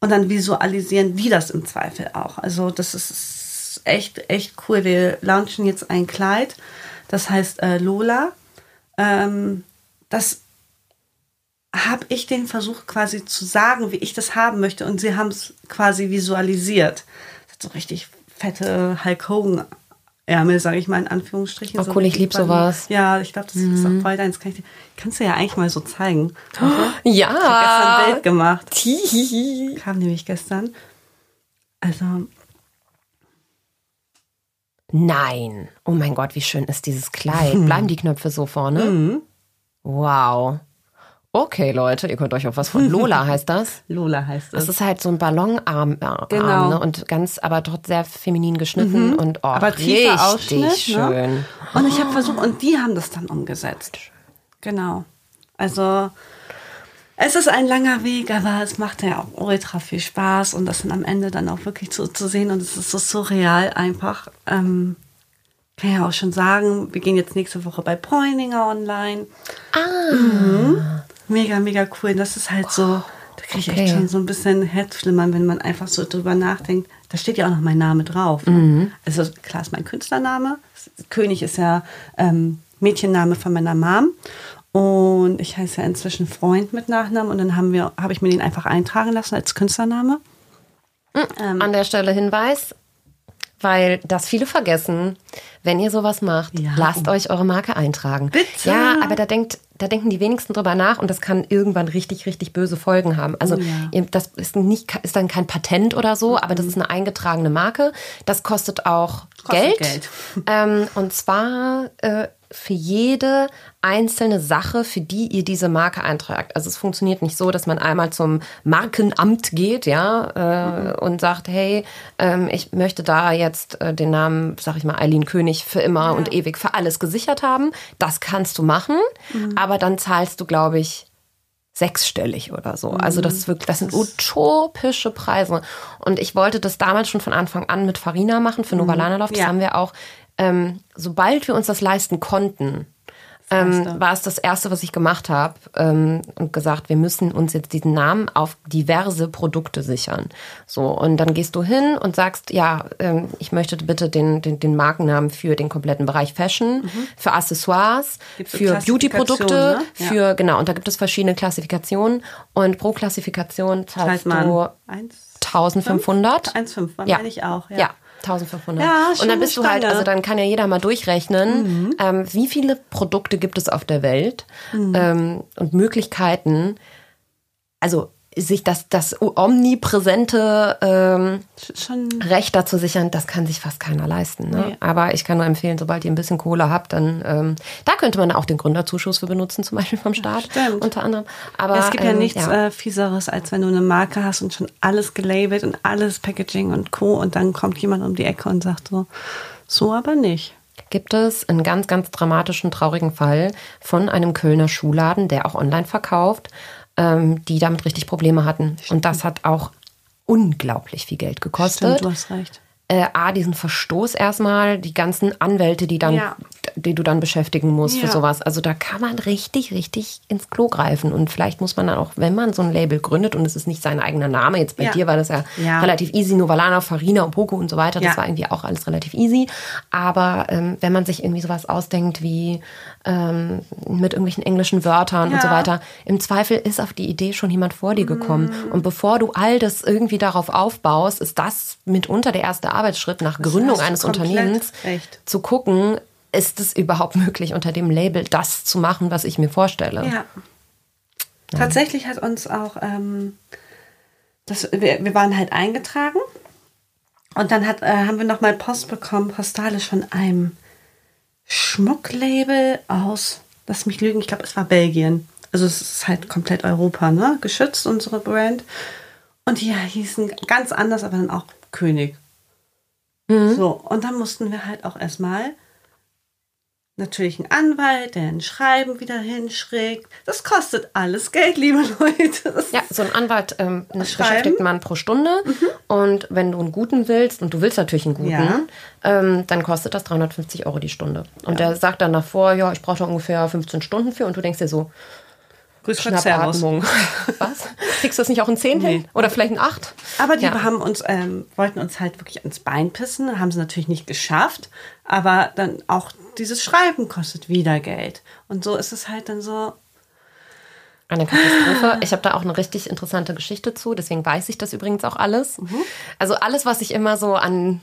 und dann visualisieren die das im Zweifel auch. Also das ist echt, echt cool. Wir launchen jetzt ein Kleid, das heißt äh, Lola. Ähm, das habe ich den Versuch quasi zu sagen, wie ich das haben möchte und sie haben es quasi visualisiert. Das hat so richtig fette Hulk Hogan Ärmel, sage ich mal in Anführungsstrichen. Oh so cool, ich liebe sowas. Ja, ich glaube, das mhm. ist auch voll deins. Kann ich, kannst du ja eigentlich mal so zeigen. Okay? Ja. Ich habe gestern ein Bild gemacht. Kam nämlich gestern. Also. Nein. Oh mein Gott, wie schön ist dieses Kleid. *laughs* Bleiben die Knöpfe so vorne? Mhm. Wow. Okay, Leute, ihr könnt euch auch was von Lola *laughs* heißt das. Lola heißt das. Es ist halt so ein Ballonarm äh, genau. ne? und ganz, aber doch sehr feminin geschnitten mhm. und oh, aber richtig Ausschnitt, ne? schön. Ne? Und ich habe versucht, und die haben das dann umgesetzt. Genau. Also es ist ein langer Weg, aber es macht ja auch ultra viel Spaß und das dann am Ende dann auch wirklich zu, zu sehen und es ist so surreal einfach. Ähm, kann ja auch schon sagen, wir gehen jetzt nächste Woche bei Poininger online. Ah. Mhm. Mega, mega cool. Das ist halt so, da kriege ich okay. echt schon so ein bisschen Herzflimmern, wenn man einfach so drüber nachdenkt. Da steht ja auch noch mein Name drauf. Mhm. Also klar ist mein Künstlername. König ist ja ähm, Mädchenname von meiner Mom. Und ich heiße ja inzwischen Freund mit Nachnamen. Und dann haben wir, habe ich mir den einfach eintragen lassen als Künstlername. Mhm. Ähm, An der Stelle Hinweis, weil das viele vergessen. Wenn ihr sowas macht, ja. lasst euch eure Marke eintragen. Bitte. Ja, aber da denkt, da denken die wenigsten drüber nach und das kann irgendwann richtig, richtig böse Folgen haben. Also oh ja. das ist nicht, ist dann kein Patent oder so, aber das ist eine eingetragene Marke. Das kostet auch kostet Geld. Geld. Ähm, und zwar äh, für jede einzelne Sache, für die ihr diese Marke eintragt. Also es funktioniert nicht so, dass man einmal zum Markenamt geht, ja, äh, mhm. und sagt, hey, ähm, ich möchte da jetzt äh, den Namen, sag ich mal, Eileen König für immer ja. und ewig für alles gesichert haben. Das kannst du machen, mhm. aber dann zahlst du, glaube ich, sechsstellig oder so. Also das ist wirklich, das sind utopische Preise. Und ich wollte das damals schon von Anfang an mit Farina machen für Nova mhm. Lanalauf. Das ja. haben wir auch ähm, sobald wir uns das leisten konnten, ähm, war es das erste, was ich gemacht habe ähm, und gesagt, wir müssen uns jetzt diesen Namen auf diverse Produkte sichern. So und dann gehst du hin und sagst, ja, ähm, ich möchte bitte den, den, den Markennamen für den kompletten Bereich Fashion, mhm. für Accessoires, für Beauty-Produkte, ne? ja. für genau. Und da gibt es verschiedene Klassifikationen und pro Klassifikation zahlst du 1500. 1,5 ja. meine ich auch. ja. ja. 1500. Ja, und dann bist du halt, also dann kann ja jeder mal durchrechnen, mhm. ähm, wie viele Produkte gibt es auf der Welt mhm. ähm, und Möglichkeiten. Also sich das, das omnipräsente ähm, Schon. Recht dazu sichern, das kann sich fast keiner leisten. Ne? Nee. Aber ich kann nur empfehlen, sobald ihr ein bisschen Kohle habt, dann ähm, da könnte man auch den Gründerzuschuss für benutzen, zum Beispiel vom Staat Stimmt. unter anderem. Aber ja, es gibt ähm, ja nichts ja. Äh, fieseres, als wenn du eine Marke hast und schon alles gelabelt und alles Packaging und Co. Und dann kommt jemand um die Ecke und sagt so, so aber nicht gibt es einen ganz, ganz dramatischen, traurigen Fall von einem Kölner Schuhladen, der auch online verkauft ähm, die damit richtig Probleme hatten. Stimmt. Und das hat auch unglaublich viel Geld gekostet. Stimmt, du hast recht äh, A, diesen Verstoß erstmal, die ganzen Anwälte, die dann, ja. Die du dann beschäftigen musst ja. für sowas. Also da kann man richtig, richtig ins Klo greifen. Und vielleicht muss man dann auch, wenn man so ein Label gründet und es ist nicht sein eigener Name, jetzt bei ja. dir war das ja, relativ easy, Novalana, Farina und Poco und so weiter, das war irgendwie auch alles relativ easy. Aber ähm, wenn man sich irgendwie sowas ausdenkt wie ähm, mit irgendwelchen englischen Wörtern und so weiter, im Zweifel ist auf die Idee schon jemand vor dir gekommen. Mhm. Und bevor du all das irgendwie darauf aufbaust, ist das mitunter der erste Arbeitsschritt nach Gründung eines Unternehmens recht. zu gucken, ist es überhaupt möglich, unter dem Label das zu machen, was ich mir vorstelle. Ja. ja. Tatsächlich hat uns auch, ähm, das, wir, wir waren halt eingetragen und dann hat, äh, haben wir nochmal Post bekommen, postalisch von einem Schmucklabel aus, lass mich lügen, ich glaube, es war Belgien. Also es ist halt komplett Europa, ne? Geschützt, unsere Brand. Und die hießen ganz anders, aber dann auch König. Mhm. So, und dann mussten wir halt auch erstmal natürlich einen Anwalt, der ein Schreiben wieder hinschrägt. Das kostet alles Geld, liebe Leute. Das ja, so ein Anwalt ähm, beschäftigt man pro Stunde. Mhm. Und wenn du einen guten willst, und du willst natürlich einen guten, ja. ähm, dann kostet das 350 Euro die Stunde. Und ja. der sagt dann davor, ja, ich brauche da ungefähr 15 Stunden für. Und du denkst dir so, Grüß Schnappatmung. *laughs* Was? Kriegst du das nicht auch in 10 nee. hin? Oder vielleicht in 8? Aber die ja. haben uns, ähm, wollten uns halt wirklich ans Bein pissen, haben sie natürlich nicht geschafft. Aber dann auch dieses Schreiben kostet wieder Geld. Und so ist es halt dann so. Eine Katastrophe. Ich habe da auch eine richtig interessante Geschichte zu, deswegen weiß ich das übrigens auch alles. Mhm. Also alles, was ich immer so an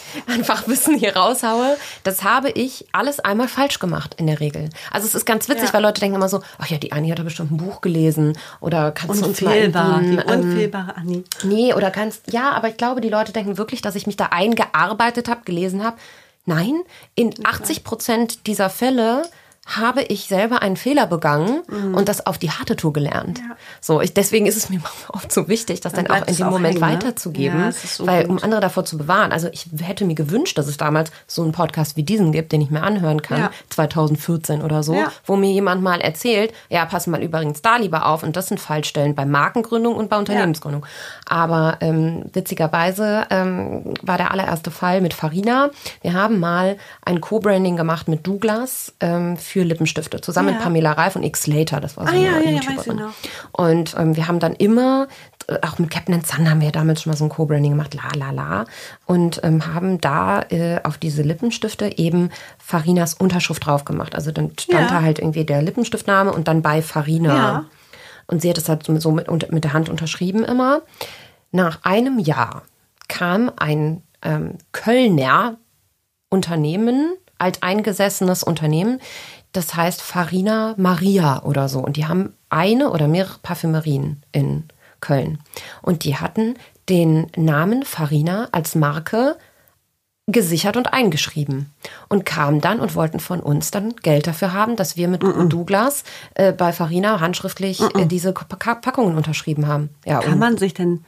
*laughs* einfach Wissen hier raushaue, das habe ich alles einmal falsch gemacht in der Regel. Also es ist ganz witzig, ja. weil Leute denken immer so, ach ja, die Anni hat da bestimmt ein Buch gelesen oder kannst du uns mal die unfehlbare Anni. Nee, oder kannst ja, aber ich glaube, die Leute denken wirklich, dass ich mich da eingearbeitet habe, gelesen habe. Nein, in 80 Prozent dieser Fälle habe ich selber einen Fehler begangen mhm. und das auf die harte Tour gelernt. Ja. So, ich, deswegen ist es mir *laughs* oft so wichtig, das dann, dann auch in dem Moment hängen, ne? weiterzugeben, ja, so weil gut. um andere davor zu bewahren. Also ich hätte mir gewünscht, dass es damals so einen Podcast wie diesen gibt, den ich mir anhören kann, ja. 2014 oder so, wo mir jemand mal erzählt, ja, pass mal übrigens da lieber auf und das sind Fallstellen bei Markengründung und bei Unternehmensgründung. Aber ähm, witzigerweise ähm, war der allererste Fall mit Farina. Wir haben mal ein Co-Branding gemacht mit Douglas ähm, für Lippenstifte, zusammen ja. mit Pamela Reif und X Later, das war so ah, eine ja, YouTuberin. Ja, und ähm, wir haben dann immer, äh, auch mit Captain Sun haben wir damals schon mal so ein Co-Branding gemacht, la la la, und ähm, haben da äh, auf diese Lippenstifte eben Farinas Unterschrift drauf gemacht. Also dann stand da halt irgendwie der Lippenstiftname und dann bei Farina. Und sie hat es halt so mit, mit der Hand unterschrieben immer. Nach einem Jahr kam ein ähm, Kölner Unternehmen, alteingesessenes Unternehmen, das heißt Farina Maria oder so. Und die haben eine oder mehrere Parfümerien in Köln. Und die hatten den Namen Farina als Marke gesichert und eingeschrieben und kamen dann und wollten von uns dann Geld dafür haben, dass wir mit mm -mm. Douglas äh, bei Farina handschriftlich mm äh, diese Packungen unterschrieben haben. Ja, Kann man sich denn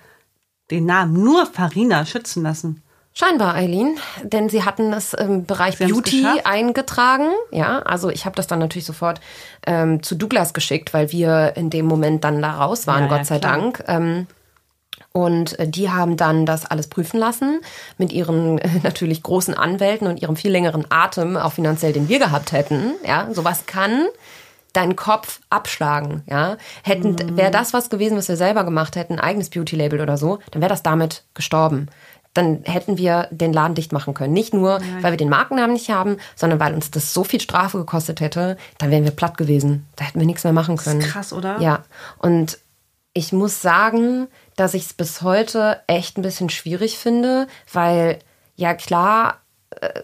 den Namen nur Farina schützen lassen? Scheinbar, Eileen, denn sie hatten es im Bereich sie Beauty eingetragen. Ja, also ich habe das dann natürlich sofort ähm, zu Douglas geschickt, weil wir in dem Moment dann da raus waren, ja, Gott sei klar. Dank. Ähm, Und äh, die haben dann das alles prüfen lassen mit ihren äh, natürlich großen Anwälten und ihrem viel längeren Atem, auch finanziell, den wir gehabt hätten. Ja, sowas kann deinen Kopf abschlagen. Ja, hätten Mhm. wäre das was gewesen, was wir selber gemacht hätten, ein eigenes Beauty-Label oder so, dann wäre das damit gestorben. Dann hätten wir den Laden dicht machen können. Nicht nur, weil wir den Markennamen nicht haben, sondern weil uns das so viel Strafe gekostet hätte, dann wären wir platt gewesen. Da hätten wir nichts mehr machen können. krass, oder? Ja. Und ich muss sagen, dass ich es bis heute echt ein bisschen schwierig finde, weil ja klar äh,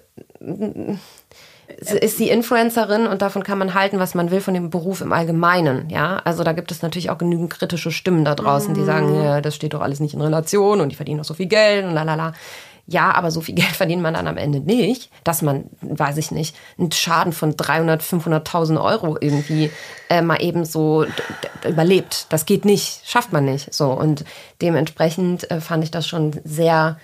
ist sie Influencerin und davon kann man halten, was man will von dem Beruf im Allgemeinen. Ja, also da gibt es natürlich auch genügend kritische Stimmen da draußen, die sagen, ja, das steht doch alles nicht in Relation und die verdienen doch so viel Geld und lalala. Ja, aber so viel *laughs* Geld verdient man dann am Ende nicht, dass man, weiß ich nicht, einen Schaden von 300, 500.000 Euro irgendwie äh, mal eben so überlebt. Das geht nicht, schafft man nicht. So und dementsprechend äh, fand ich das schon sehr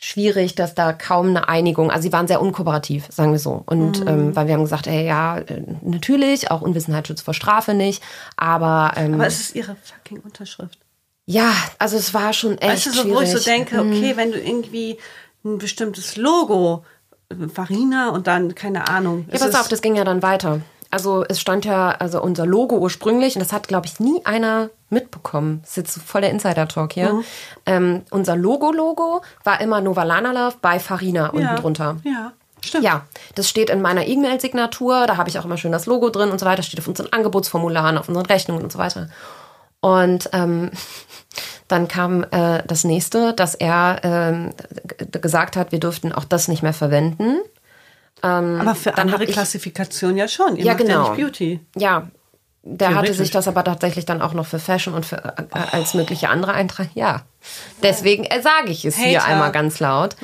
schwierig, dass da kaum eine Einigung, also sie waren sehr unkooperativ, sagen wir so. Und ähm, weil wir haben gesagt, ey, ja, äh, natürlich, auch Unwissenheit schützt vor Strafe nicht, aber, ähm, Aber es ist ihre fucking Unterschrift. ja, also es war schon echt Weißt du, so, schwierig. wo ich so denke, okay, wenn du irgendwie ein bestimmtes Logo, äh, Farina und dann, keine Ahnung. Ja, pass auf, das ging ja dann weiter. Also es stand ja, also unser Logo ursprünglich, und das hat, glaube ich, nie einer mitbekommen. Das ist jetzt voll der Insider-Talk hier. Mhm. Ähm, unser Logo-Logo war immer Novalana Love bei Farina unten ja, drunter. Ja, stimmt. Ja, das steht in meiner E-Mail-Signatur, da habe ich auch immer schön das Logo drin und so weiter, steht auf unseren Angebotsformularen, auf unseren Rechnungen und so weiter. Und ähm, *laughs* dann kam äh, das nächste, dass er ähm, gesagt hat, wir dürften auch das nicht mehr verwenden. Aber für andere ich- Klassifikationen ja schon. Ihr Ja, ja genau. nicht Beauty. Ja, der hatte sich das aber tatsächlich dann auch noch für Fashion und für, äh, als mögliche andere eintragen. Ja, deswegen äh, sage ich es hier Hater. einmal ganz laut.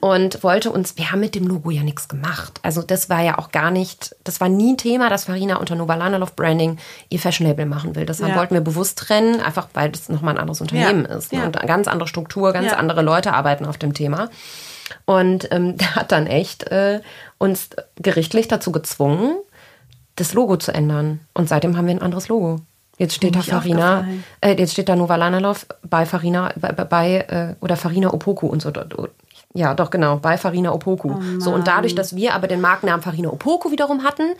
Und wollte uns, wir haben mit dem Logo ja nichts gemacht. Also das war ja auch gar nicht, das war nie ein Thema, dass Farina unter Novalana Love Branding ihr Fashion Label machen will. Das Ja. wollten wir bewusst trennen, einfach weil das nochmal ein anderes Unternehmen Ja. ist. Ne? Ja. Und eine ganz andere Struktur, ganz andere Leute arbeiten auf dem Thema. Und ähm, *laughs* der hat dann echt äh, uns gerichtlich dazu gezwungen, das Logo zu ändern. Und seitdem haben wir ein anderes Logo. Jetzt steht da Farina, äh, jetzt steht da Novalana Love bei Farina, bei, bei äh, oder Farina Opoku und so. Ja, doch, genau, bei Farina Opoku. so, und dadurch, dass wir aber den Markennamen Farina Opoku wiederum hatten,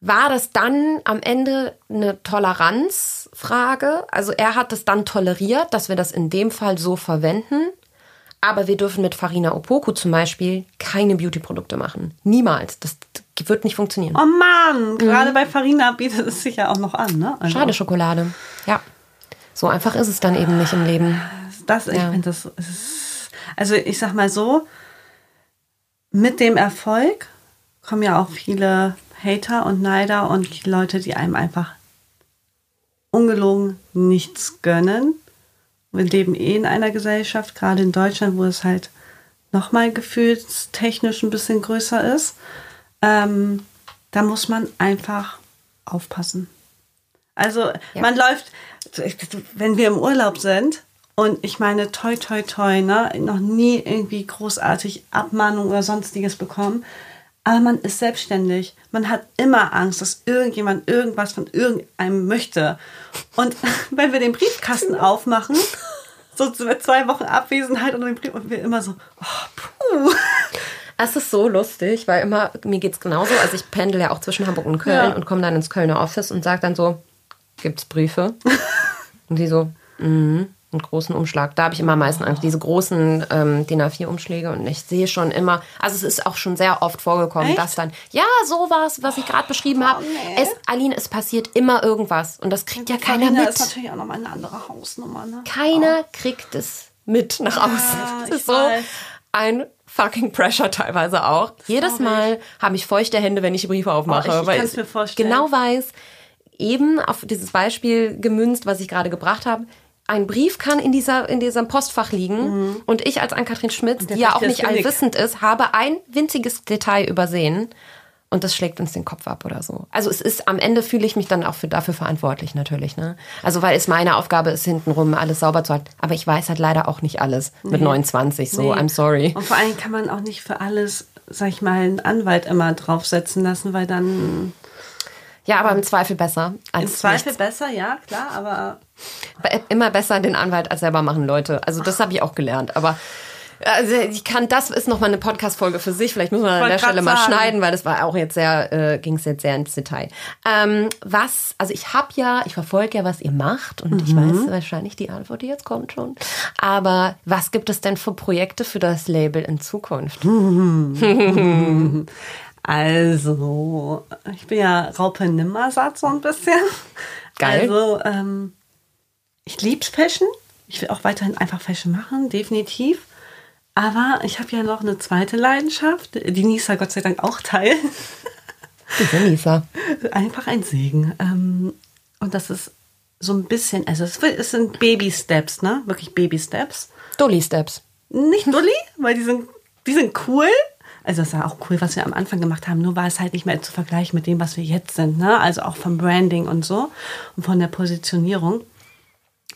war das dann am Ende eine Toleranzfrage. Also er hat es dann toleriert, dass wir das in dem Fall so verwenden. Aber wir dürfen mit Farina Opoku zum Beispiel keine Beauty-Produkte machen. Niemals. Das wird nicht funktionieren. Oh Mann, gerade bei Farina bietet es sich ja auch noch an, ne? Also, Schade Schokolade. Ja. So einfach ist es dann eben nicht im Leben. Das, ich Ja. finde das ist, also ich sag mal so, mit dem Erfolg kommen ja auch viele Hater und Neider und Leute, die einem einfach ungelogen nichts gönnen. Wir leben eh in einer Gesellschaft, gerade in Deutschland, wo es halt nochmal gefühlstechnisch ein bisschen größer ist. Ähm, da muss man einfach aufpassen. Also man läuft, wenn wir im Urlaub sind und ich meine, toi, toi, toi, ne, noch nie irgendwie großartig Abmahnung oder sonstiges bekommen. Aber man ist selbstständig. Man hat immer Angst, dass irgendjemand irgendwas von irgendeinem möchte. Und *laughs* wenn wir den Briefkasten aufmachen, so mit zwei Wochen Abwesenheit und den Brief, und wir immer so, oh, puh. Es ist so lustig, weil immer, mir geht's genauso. Also ich pendel ja auch zwischen Hamburg und Köln Ja. und komme dann ins Kölner Office und sage dann so, gibt's Briefe? und die so, mhm. Einen großen Umschlag. Da habe ich immer am meisten Angst. Diese großen ähm, DIN A4-Umschläge und ich sehe schon immer, also es ist auch schon sehr oft vorgekommen, Echt? dass dann, ja, sowas, was ich gerade beschrieben habe. nee. Es, Aline, es passiert immer irgendwas und das kriegt ja keiner Farina mit. ist natürlich auch nochmal eine andere Hausnummer, ne? Keiner kriegt es mit nach außen. das ich ist so weiß. ein fucking Pressure teilweise auch. Jedes Mal habe ich feuchte Hände, wenn ich die Briefe aufmache. Oh, ich- ich weil kann's mir vorstellen. Genau weiß, eben auf dieses Beispiel gemünzt, was ich gerade gebracht habe, ein Brief kann in, dieser, in diesem Postfach liegen und ich als Ann-Kathrin Schmitz, die ja auch nicht allwissend ist, habe ein winziges Detail übersehen und das schlägt uns den Kopf ab oder so. Also es ist, am Ende fühle ich mich dann auch für, dafür verantwortlich natürlich. Ne? Also weil es meine Aufgabe ist, hintenrum alles sauber zu halten. Aber ich weiß halt leider auch nicht alles mit 29, so Nee. I'm sorry. Und vor allem kann man auch nicht für alles, sag ich mal, einen Anwalt immer draufsetzen lassen, weil dann Ja, aber im Zweifel besser. Als Im Zweifel nichts. besser, ja, klar, aber Be- Immer besser den Anwalt als selber machen, Leute. Also das habe ich auch gelernt. Aber also ich kann, das ist nochmal eine Podcast-Folge für sich. Vielleicht muss man an der Stelle mal sagen. schneiden, weil das war auch jetzt sehr, äh, ging es jetzt sehr ins Detail. Ähm, was, also ich habe ja, ich verfolge ja, was ihr macht und ich Mhm. weiß wahrscheinlich die Antwort, die jetzt kommt schon. Aber was gibt es denn für Projekte für das Label in Zukunft? *laughs* Also, ich bin ja Raupe Nimmersatt so ein bisschen. Geil. Also, ähm, ich lieb's Fashion. Ich will auch weiterhin einfach Fashion machen, definitiv. Aber ich habe ja noch eine zweite Leidenschaft, die Nisa Gott sei Dank auch teilt. Diese Lisa. *laughs* Einfach ein Segen. Ähm, und das ist so ein bisschen, also es, sind Baby-Steps, ne? Wirklich Baby-Steps. Dolly Steps. Nicht Dulli, weil die sind, die sind cool. Also es war auch cool, was wir am Anfang gemacht haben. Nur war es halt nicht mehr zu vergleichen mit dem, was wir jetzt sind. Ne? Also auch vom Branding und so und von der Positionierung.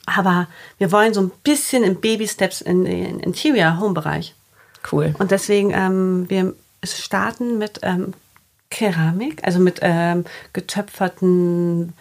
Aber wir wollen so ein bisschen in Baby Steps in den Interior Home Bereich. Cool. Und deswegen ähm, wir starten mit ähm, Keramik, also mit ähm, getöpferten,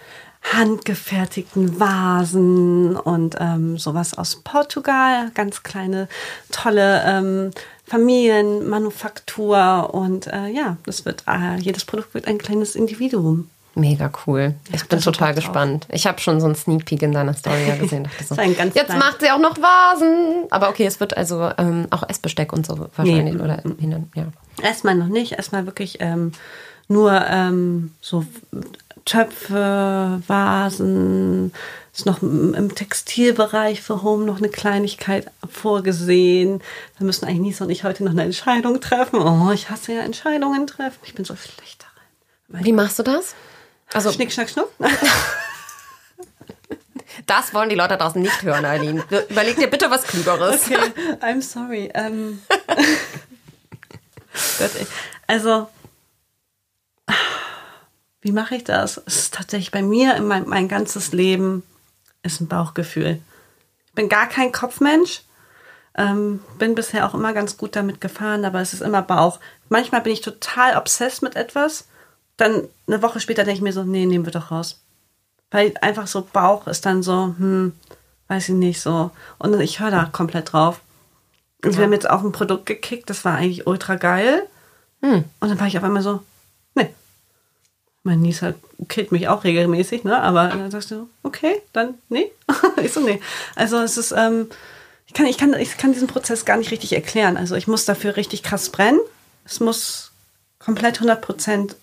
handgefertigten Vasen und ähm, sowas aus Portugal. Ganz kleine, tolle ähm, Familienmanufaktur. Und äh, ja, das wird, äh, jedes Produkt wird ein kleines Individuum. Mega cool. Ich hab bin total gespannt. Ich habe schon so einen Sneak Peek in deiner Story ja gesehen. *laughs* So, jetzt klein- macht sie auch noch Vasen. Aber okay, es wird also ähm, auch Essbesteck und so wahrscheinlich. Nee. Oder hin, ja. Erstmal noch nicht, erstmal wirklich ähm, nur ähm, so Töpfe, Vasen, ist noch im Textilbereich für Home noch eine Kleinigkeit vorgesehen. Da müssen eigentlich Nisa und ich heute noch eine Entscheidung treffen. Oh, ich hasse ja Entscheidungen treffen. Ich bin so schlecht darin. Wie machst du das? Also, Schnick, schnack, schnuck. *laughs* das wollen die Leute da draußen nicht hören, Eileen. Überleg dir bitte was Klügeres. Okay, I'm sorry. Ähm. *laughs* Also, wie mache ich das? Es ist tatsächlich bei mir, in mein, mein ganzes Leben ist ein Bauchgefühl. Ich bin gar kein Kopfmensch. Ähm, bin bisher auch immer ganz gut damit gefahren, aber es ist immer Bauch. Manchmal bin ich total obsessed mit etwas. Dann eine Woche später denke ich mir so, nee, nehmen wir doch raus. Weil einfach so Bauch ist dann so, hm, weiß ich nicht so. Und ich höre da komplett drauf. Und wir haben jetzt auch ein Produkt gekickt, das war eigentlich ultra geil. Und dann war ich auf einmal so. Mein Nisa killt mich auch regelmäßig, ne? Aber dann sagst du, okay, dann nee. *laughs* ich so, nee. Also es ist, ähm, ich kann, ich kann, ich kann diesen Prozess gar nicht richtig erklären. Also ich muss dafür richtig krass brennen. Es muss komplett 100%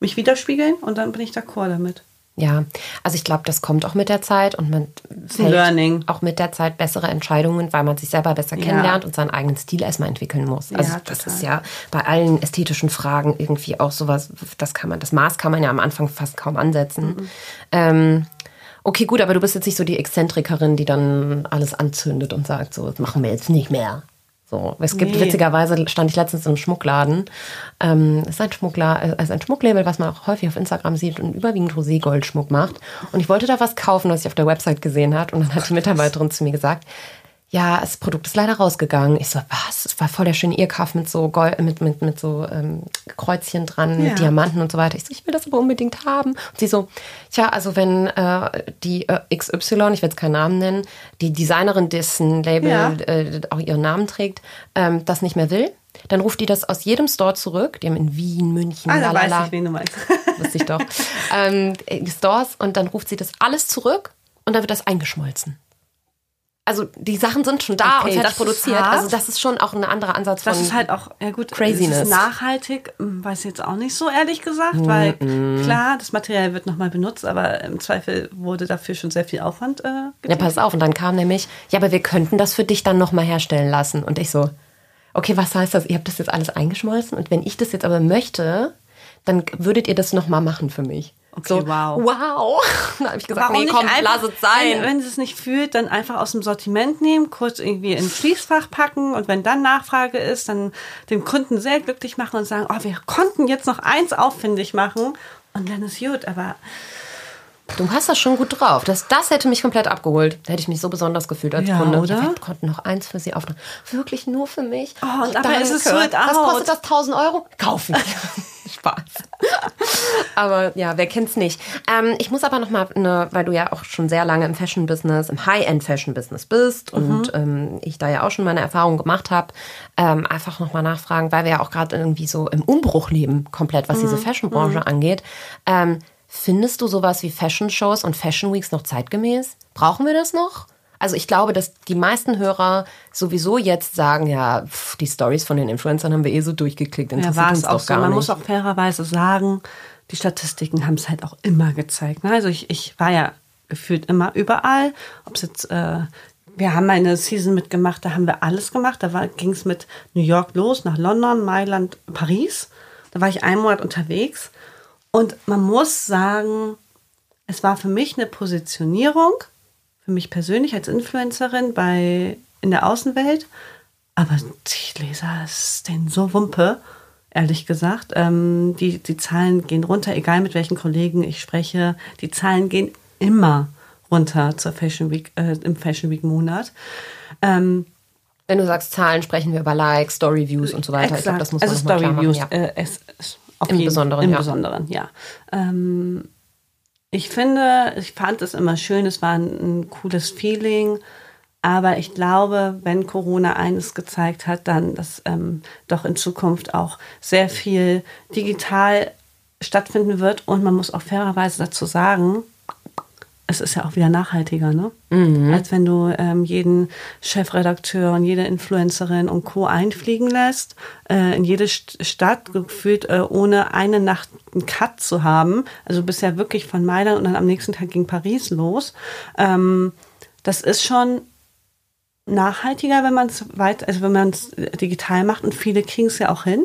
mich widerspiegeln und dann bin ich d'accord damit. Ja, also ich glaube, das kommt auch mit der Zeit und man fällt Learning. auch mit der Zeit bessere Entscheidungen, weil man sich selber besser Ja. kennenlernt und seinen eigenen Stil erstmal entwickeln muss. Also Ja, das total. ist ja bei allen ästhetischen Fragen irgendwie auch sowas, das kann man, das Maß kann man ja am Anfang fast kaum ansetzen. Mhm. Ähm, okay, gut, aber du bist jetzt nicht so die Exzentrikerin, die dann alles anzündet und sagt, so, das machen wir jetzt nicht mehr. So, es gibt Nee. witzigerweise stand ich letztens im Schmuckladen. Ähm, es ist ein Schmuckler, also ein Schmucklabel, was man auch häufig auf Instagram sieht und überwiegend Roségoldschmuck macht. Und ich wollte da was kaufen, was ich auf der Website gesehen hat. Und dann hat die Mitarbeiterin zu mir gesagt, ja, das Produkt ist leider rausgegangen. Ich so, was? Es war voll der schöne Earcuff mit so Gold, mit, mit, mit so ähm, Kreuzchen dran, Ja. mit Diamanten und so weiter. Ich so, ich will das aber unbedingt haben. Und sie so, tja, also wenn äh, die äh, XY, ich will jetzt keinen Namen nennen, die Designerin, dessen Label Ja. äh, auch ihren Namen trägt, ähm, das nicht mehr will, dann ruft die das aus jedem Store zurück. Die haben in Wien, München, Ah, weiß lalala, ich, wen du meinst. *laughs* wusste ich doch, ähm, äh, Stores und dann ruft sie das alles zurück und dann wird das eingeschmolzen. Also die Sachen sind schon da Okay, und fertig das produziert. hart. Also das ist schon auch ein anderer Ansatz Das von. ist halt auch, ja gut, Craziness. Es ist nachhaltig, hm, weiß ich jetzt auch nicht so ehrlich gesagt, weil klar, das Material wird nochmal benutzt, aber im Zweifel wurde dafür schon sehr viel Aufwand äh, ja, pass auf. Und dann kam nämlich, ja, aber wir könnten das für dich dann nochmal herstellen lassen. Und ich so, okay, was heißt das? Ihr habt das jetzt alles eingeschmolzen und wenn ich das jetzt aber möchte, dann würdet ihr das nochmal machen für mich. Okay, so, wow. Wow. *laughs* dann habe ich gesagt, Warum nee, komm, einfach, lass es sein. Wenn, wenn es nicht fühlt, dann einfach aus dem Sortiment nehmen, kurz irgendwie ins Schließfach packen und wenn dann Nachfrage ist, dann den Kunden sehr glücklich machen und sagen, oh, wir konnten jetzt noch eins auffindig machen und dann ist gut, aber Du hast das schon gut drauf. Das, das hätte mich komplett abgeholt. Da hätte ich mich so besonders gefühlt als Ja, Kunde. oder? Ja, wir konnten noch eins für sie aufnehmen. Wirklich nur für mich. Oh, und aber es ist sold Was out. kostet das? 1000 Euro? Kaufen. *laughs* Spaß. aber ja, wer kennt's nicht? Ähm, ich muss aber noch mal, ne, weil du ja auch schon sehr lange im Fashion-Business, im High-End-Fashion-Business bist mhm. und ähm, ich da ja auch schon meine Erfahrungen gemacht habe, ähm, einfach noch mal nachfragen, weil wir ja auch gerade irgendwie so im Umbruch leben, komplett, was mhm. diese Fashion-Branche mhm. angeht. Ähm, findest du sowas wie Fashion-Shows und Fashion-Weeks noch zeitgemäß? Brauchen wir das noch? Also ich glaube, dass die meisten Hörer sowieso jetzt sagen, ja, pff, die Stories von den Influencern haben wir eh so durchgeklickt. Ja, war es auch so. Man nicht. muss auch fairerweise sagen, die Statistiken haben es halt auch immer gezeigt. Ne? Also ich, ich war ja gefühlt immer überall. Ob es jetzt, äh, wir haben eine Season mitgemacht, da haben wir alles gemacht. Da ging es mit New York los, nach London, Mailand, Paris. Da war ich einen Monat unterwegs. Und man muss sagen, es war für mich eine Positionierung, für mich persönlich als Influencerin bei, in der Außenwelt. Aber die Leser ist denen so Wumpe, ehrlich gesagt. Ähm, die, die Zahlen gehen runter, egal mit welchen Kollegen ich spreche. Die Zahlen gehen immer runter zur Fashion Week, äh, im Fashion Week Monat. Ähm, wenn du sagst Zahlen, sprechen wir über Likes, Story Views und so weiter. Exakt. Ich glaube, das muss man also Story Views, ja. äh, es, es, Im Besonderen, Im ja. Besonderen, ja. Ähm, ich finde, ich fand es immer schön, es war ein, ein cooles Feeling. Aber ich glaube, wenn Corona eines gezeigt hat, dann, dass ähm, doch in Zukunft auch sehr viel digital stattfinden wird. Und man muss auch fairerweise dazu sagen, es ist ja auch wieder nachhaltiger, ne? Mhm. Als wenn du ähm, jeden Chefredakteur und jede Influencerin und Co. einfliegen lässt, äh, in jede Stadt gefühlt, äh, ohne eine Nacht einen Cut zu haben. Also bisher wirklich von Mailand und dann am nächsten Tag ging Paris los. Ähm, das ist schon nachhaltiger, wenn man es weit, also wenn man es digital macht und viele kriegen es ja auch hin.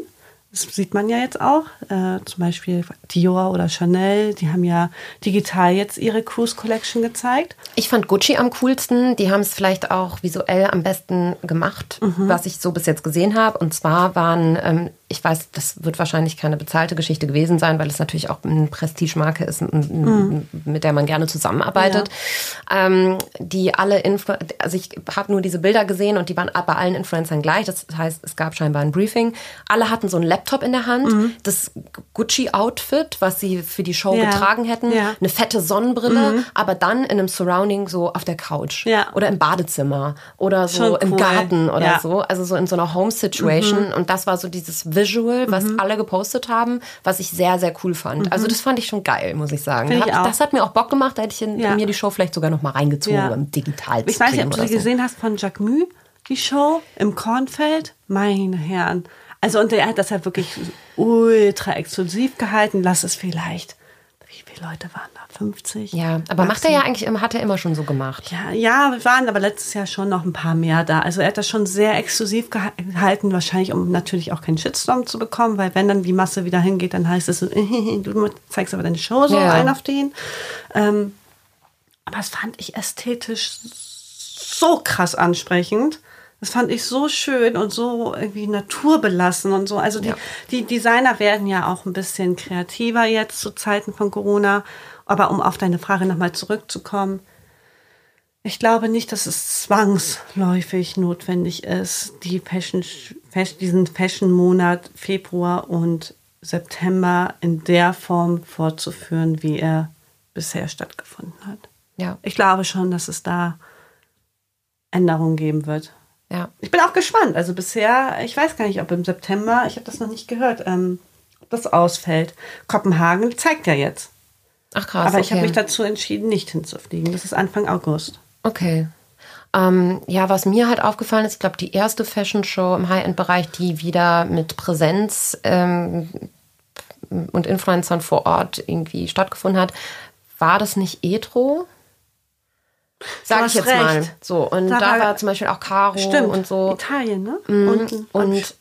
Das sieht man ja jetzt auch. Äh, zum Beispiel Dior oder Chanel, die haben ja digital jetzt ihre Cruise Collection gezeigt. Ich fand Gucci am coolsten. Die haben es vielleicht auch visuell am besten gemacht, mhm. was ich so bis jetzt gesehen habe. Und zwar waren ähm, ich weiß, das wird wahrscheinlich keine bezahlte Geschichte gewesen sein, weil es natürlich auch eine Prestigemarke ist, mhm. mit der man gerne zusammenarbeitet. Ja. Ähm, die alle, Influ also ich habe nur diese Bilder gesehen und die waren bei allen Influencern gleich. Das heißt, es gab scheinbar ein Briefing. Alle hatten so einen Laptop in der Hand, mhm. das Gucci-Outfit, was sie für die Show ja. getragen hätten, ja. eine fette Sonnenbrille, mhm. aber dann in einem Surrounding so auf der Couch oder im Badezimmer oder so Schon im cool. Garten oder so. Also so in so einer Home-Situation. Mhm. Und das war so dieses Visual, was mhm. alle gepostet haben, was ich sehr, sehr cool fand. Mhm. Also das fand ich schon geil, muss ich sagen. Ich das hat mir auch Bock gemacht, da hätte ich in, ja. in mir die Show vielleicht sogar noch mal reingezogen ja. im digital Ich weiß nicht, ob du sie so. gesehen hast von Jacques Mü, die Show im Kornfeld. Meine Herren. Also und er hat das ja wirklich ultra exklusiv gehalten. Lass es vielleicht viele Leute waren da? 50? Ja, aber macht er ja eigentlich immer, hat er immer schon so gemacht. Ja, ja, wir waren aber letztes Jahr schon noch ein paar mehr da. Also er hat das schon sehr exklusiv gehalten, wahrscheinlich um natürlich auch keinen Shitstorm zu bekommen, weil wenn dann die Masse wieder hingeht, dann heißt es so, *laughs* du zeigst aber deine Show so ja. ein auf den. Ähm, aber das fand ich ästhetisch so krass ansprechend. Das fand ich so schön und so irgendwie naturbelassen und so. Also die, ja. die Designer werden ja auch ein bisschen kreativer jetzt zu Zeiten von Corona. Aber um auf deine Frage nochmal zurückzukommen, ich glaube nicht, dass es zwangsläufig notwendig ist, die Fashion, diesen Fashion-Monat Februar und September in der Form fortzuführen, wie er bisher stattgefunden hat. Ja. Ich glaube schon, dass es da Änderungen geben wird. Ja. Ich bin auch gespannt. Also bisher, ich weiß gar nicht, ob im September, ich habe das noch nicht gehört, ähm, ob das ausfällt. Kopenhagen zeigt ja jetzt. Ach krass. Aber ich okay. habe mich dazu entschieden, nicht hinzufliegen. Das ist Anfang August. Okay. Ähm, ja, was mir halt aufgefallen ist, ich glaube, die erste Fashion Show im High-End-Bereich, die wieder mit Präsenz ähm, und Influencern vor Ort irgendwie stattgefunden hat, war das nicht Etro? Sag ich jetzt recht. mal. So, und da, da war, war, zum Beispiel auch Caro stimmt, und so. Italien, ne? Mhm. Und, und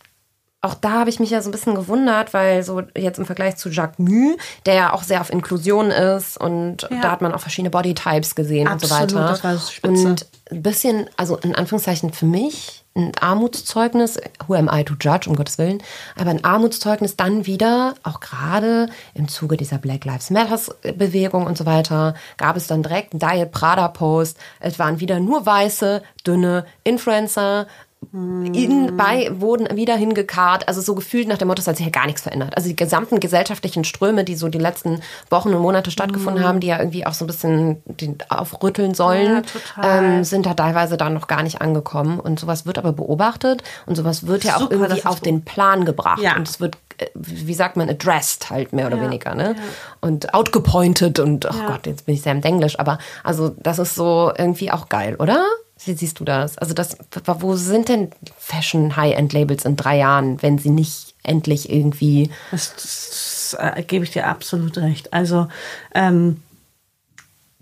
auch da habe ich mich ja so ein bisschen gewundert, weil so jetzt im Vergleich zu Jacques Mü, der ja auch sehr auf Inklusion ist und ja. da hat man auch verschiedene Bodytypes gesehen Absolut, und so weiter. Das war spitze. Und ein bisschen, also in Anführungszeichen für mich, ein Armutszeugnis, who am I to judge, um Gottes Willen, aber ein Armutszeugnis dann wieder, auch gerade im Zuge dieser Black Lives Matters Bewegung und so weiter, gab es dann direkt einen Diet Prada Post. Es waren wieder nur weiße, dünne Influencer, in, bei wurden wieder hingekarrt, also so gefühlt nach dem Motto, es hat sich ja gar nichts verändert. Also die gesamten gesellschaftlichen Ströme, die so die letzten Wochen und Monate stattgefunden Mhm. haben, die ja irgendwie auch so ein bisschen den aufrütteln sollen, Ja, ähm, sind da teilweise da noch gar nicht angekommen. Und sowas wird aber beobachtet und sowas wird ja auch Super, irgendwie auf den Plan gebracht. Ja. Und es wird, äh, wie sagt man, addressed halt mehr oder weniger, ne? Und outgepointed und, oh Ja. Gott, jetzt bin ich sehr im Englisch, aber also das ist so irgendwie auch geil, oder? Wie siehst du das? Also das, wo sind denn Fashion High-End Labels in drei Jahren, wenn sie nicht endlich irgendwie Das, das, äh, gebe ich dir absolut recht. Also ähm,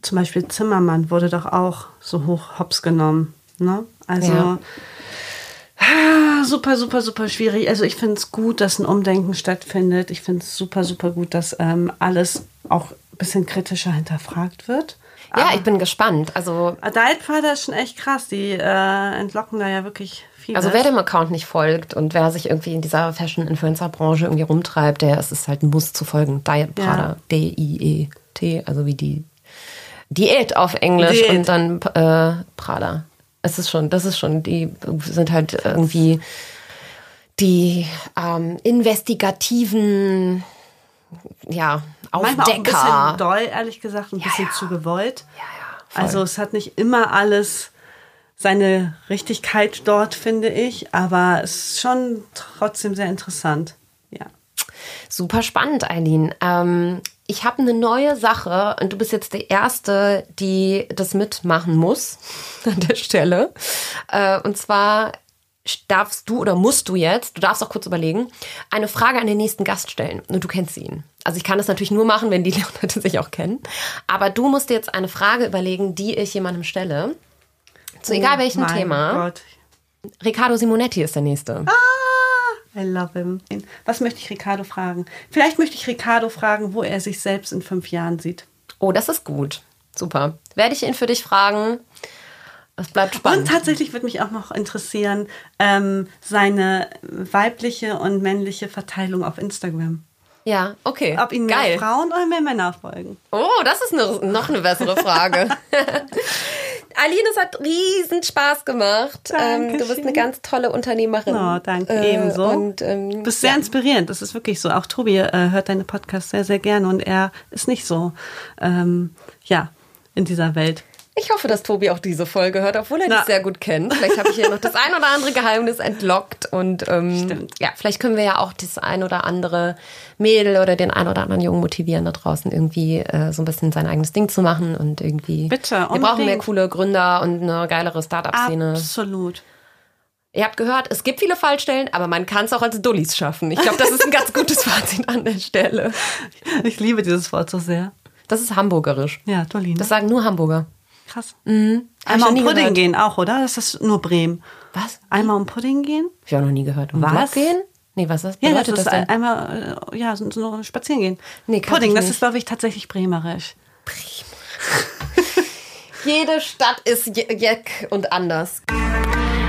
zum Beispiel Zimmermann wurde doch auch so hoch hops genommen. Ne? Also Ja. ah, super, super, super schwierig. Also ich finde es gut, dass ein Umdenken stattfindet. Ich finde es super, super gut, dass ähm, alles auch ein bisschen kritischer hinterfragt wird. Ja, ich bin gespannt. Also, Adaltpfade ist schon echt krass. Die äh, entlocken da ja wirklich viel. also wer dem Account nicht folgt und wer sich irgendwie in dieser Fashion-Influencer-Branche irgendwie rumtreibt, der es ist halt ein Muss zu folgen. Diet Prada, D-I-E-T, also wie die Diät auf Englisch Diät. und dann äh, Prada. Es ist schon, das ist schon, die sind halt irgendwie die ähm, investigativen, ja, Manchmal auch ein bisschen doll, ehrlich gesagt, ein bisschen ja. zu gewollt. Ja, ja. Also es hat nicht immer alles seine Richtigkeit dort, finde ich, aber es ist schon trotzdem sehr interessant. Ja. Super spannend, Eileen. Ähm, ich habe eine neue Sache und du bist jetzt die Erste, die das mitmachen muss *laughs* an der Stelle. Äh, und zwar darfst du oder musst du jetzt, du darfst auch kurz überlegen, eine Frage an den nächsten Gast stellen. Und du kennst ihn. Also ich kann das natürlich nur machen, wenn die *laughs* Leute sich auch kennen. Aber du musst dir jetzt eine Frage überlegen, die ich jemandem stelle. Zu egal welchem Oh Thema. Gott. Riccardo Simonetti ist der Nächste. I love him. Was möchte ich Ricardo fragen? Vielleicht möchte ich Ricardo fragen, wo er sich selbst in fünf Jahren sieht. Oh, das ist gut. Super. Werde ich ihn für dich fragen. Es bleibt spannend. Und tatsächlich würde mich auch noch interessieren, ähm, seine weibliche und männliche Verteilung auf Instagram. Ja, okay. Ob ihn mehr Geil. Frauen oder mehr Männer folgen. Oh, das ist eine, noch eine bessere Frage. *laughs* Aline, es hat riesen Spaß gemacht. Ähm, du bist eine ganz tolle Unternehmerin. Oh, danke, Äh, ebenso. Und, ähm, Du bist sehr ja. inspirierend, das ist wirklich so. Auch Tobi äh, hört deine Podcasts sehr, sehr gerne und er ist nicht so, ähm, ja, in dieser Welt. Ich hoffe, dass Tobi auch diese Folge hört, obwohl er Na. dich sehr gut kennt. Vielleicht habe ich hier noch das ein oder andere Geheimnis entlockt. Und ähm, Stimmt. ja, vielleicht können wir ja auch das ein oder andere Mädel oder den ein oder anderen Jungen motivieren, da draußen irgendwie äh, so ein bisschen sein eigenes Ding zu machen und irgendwie. Bitte, Wir brauchen mehr coole Gründer und eine geilere Startup-Szene. Absolut. Ihr habt gehört, es gibt viele Fallstellen, aber man kann es auch als Dullis schaffen. Ich glaube, das ist ein ganz *laughs* gutes Fazit an der Stelle. Ich liebe dieses Wort so sehr. Das ist hamburgerisch. Ja, Dolina. Das sagen nur Hamburger. Krass. Ich Einmal um Pudding gehört. gehen auch, oder? Das ist nur Bremen. Was? Einmal um Pudding gehen? Ich habe noch nie gehört. Um Was? Block gehen? Nee, was was Ja, das ist das, denn? einmal, äh, ja, so, so spazieren gehen. Nee, Pudding, ich das ist, glaube ich, tatsächlich bremerisch. *laughs* Jede Stadt ist je- jeck und anders.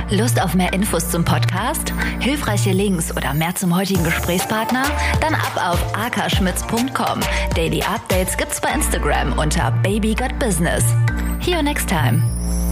Lust auf mehr Infos zum Podcast? Hilfreiche Links oder mehr zum heutigen Gesprächspartner? Dann ab auf akaschmitz.com. Daily Updates gibt's bei Instagram unter Baby Got Business. See you next time.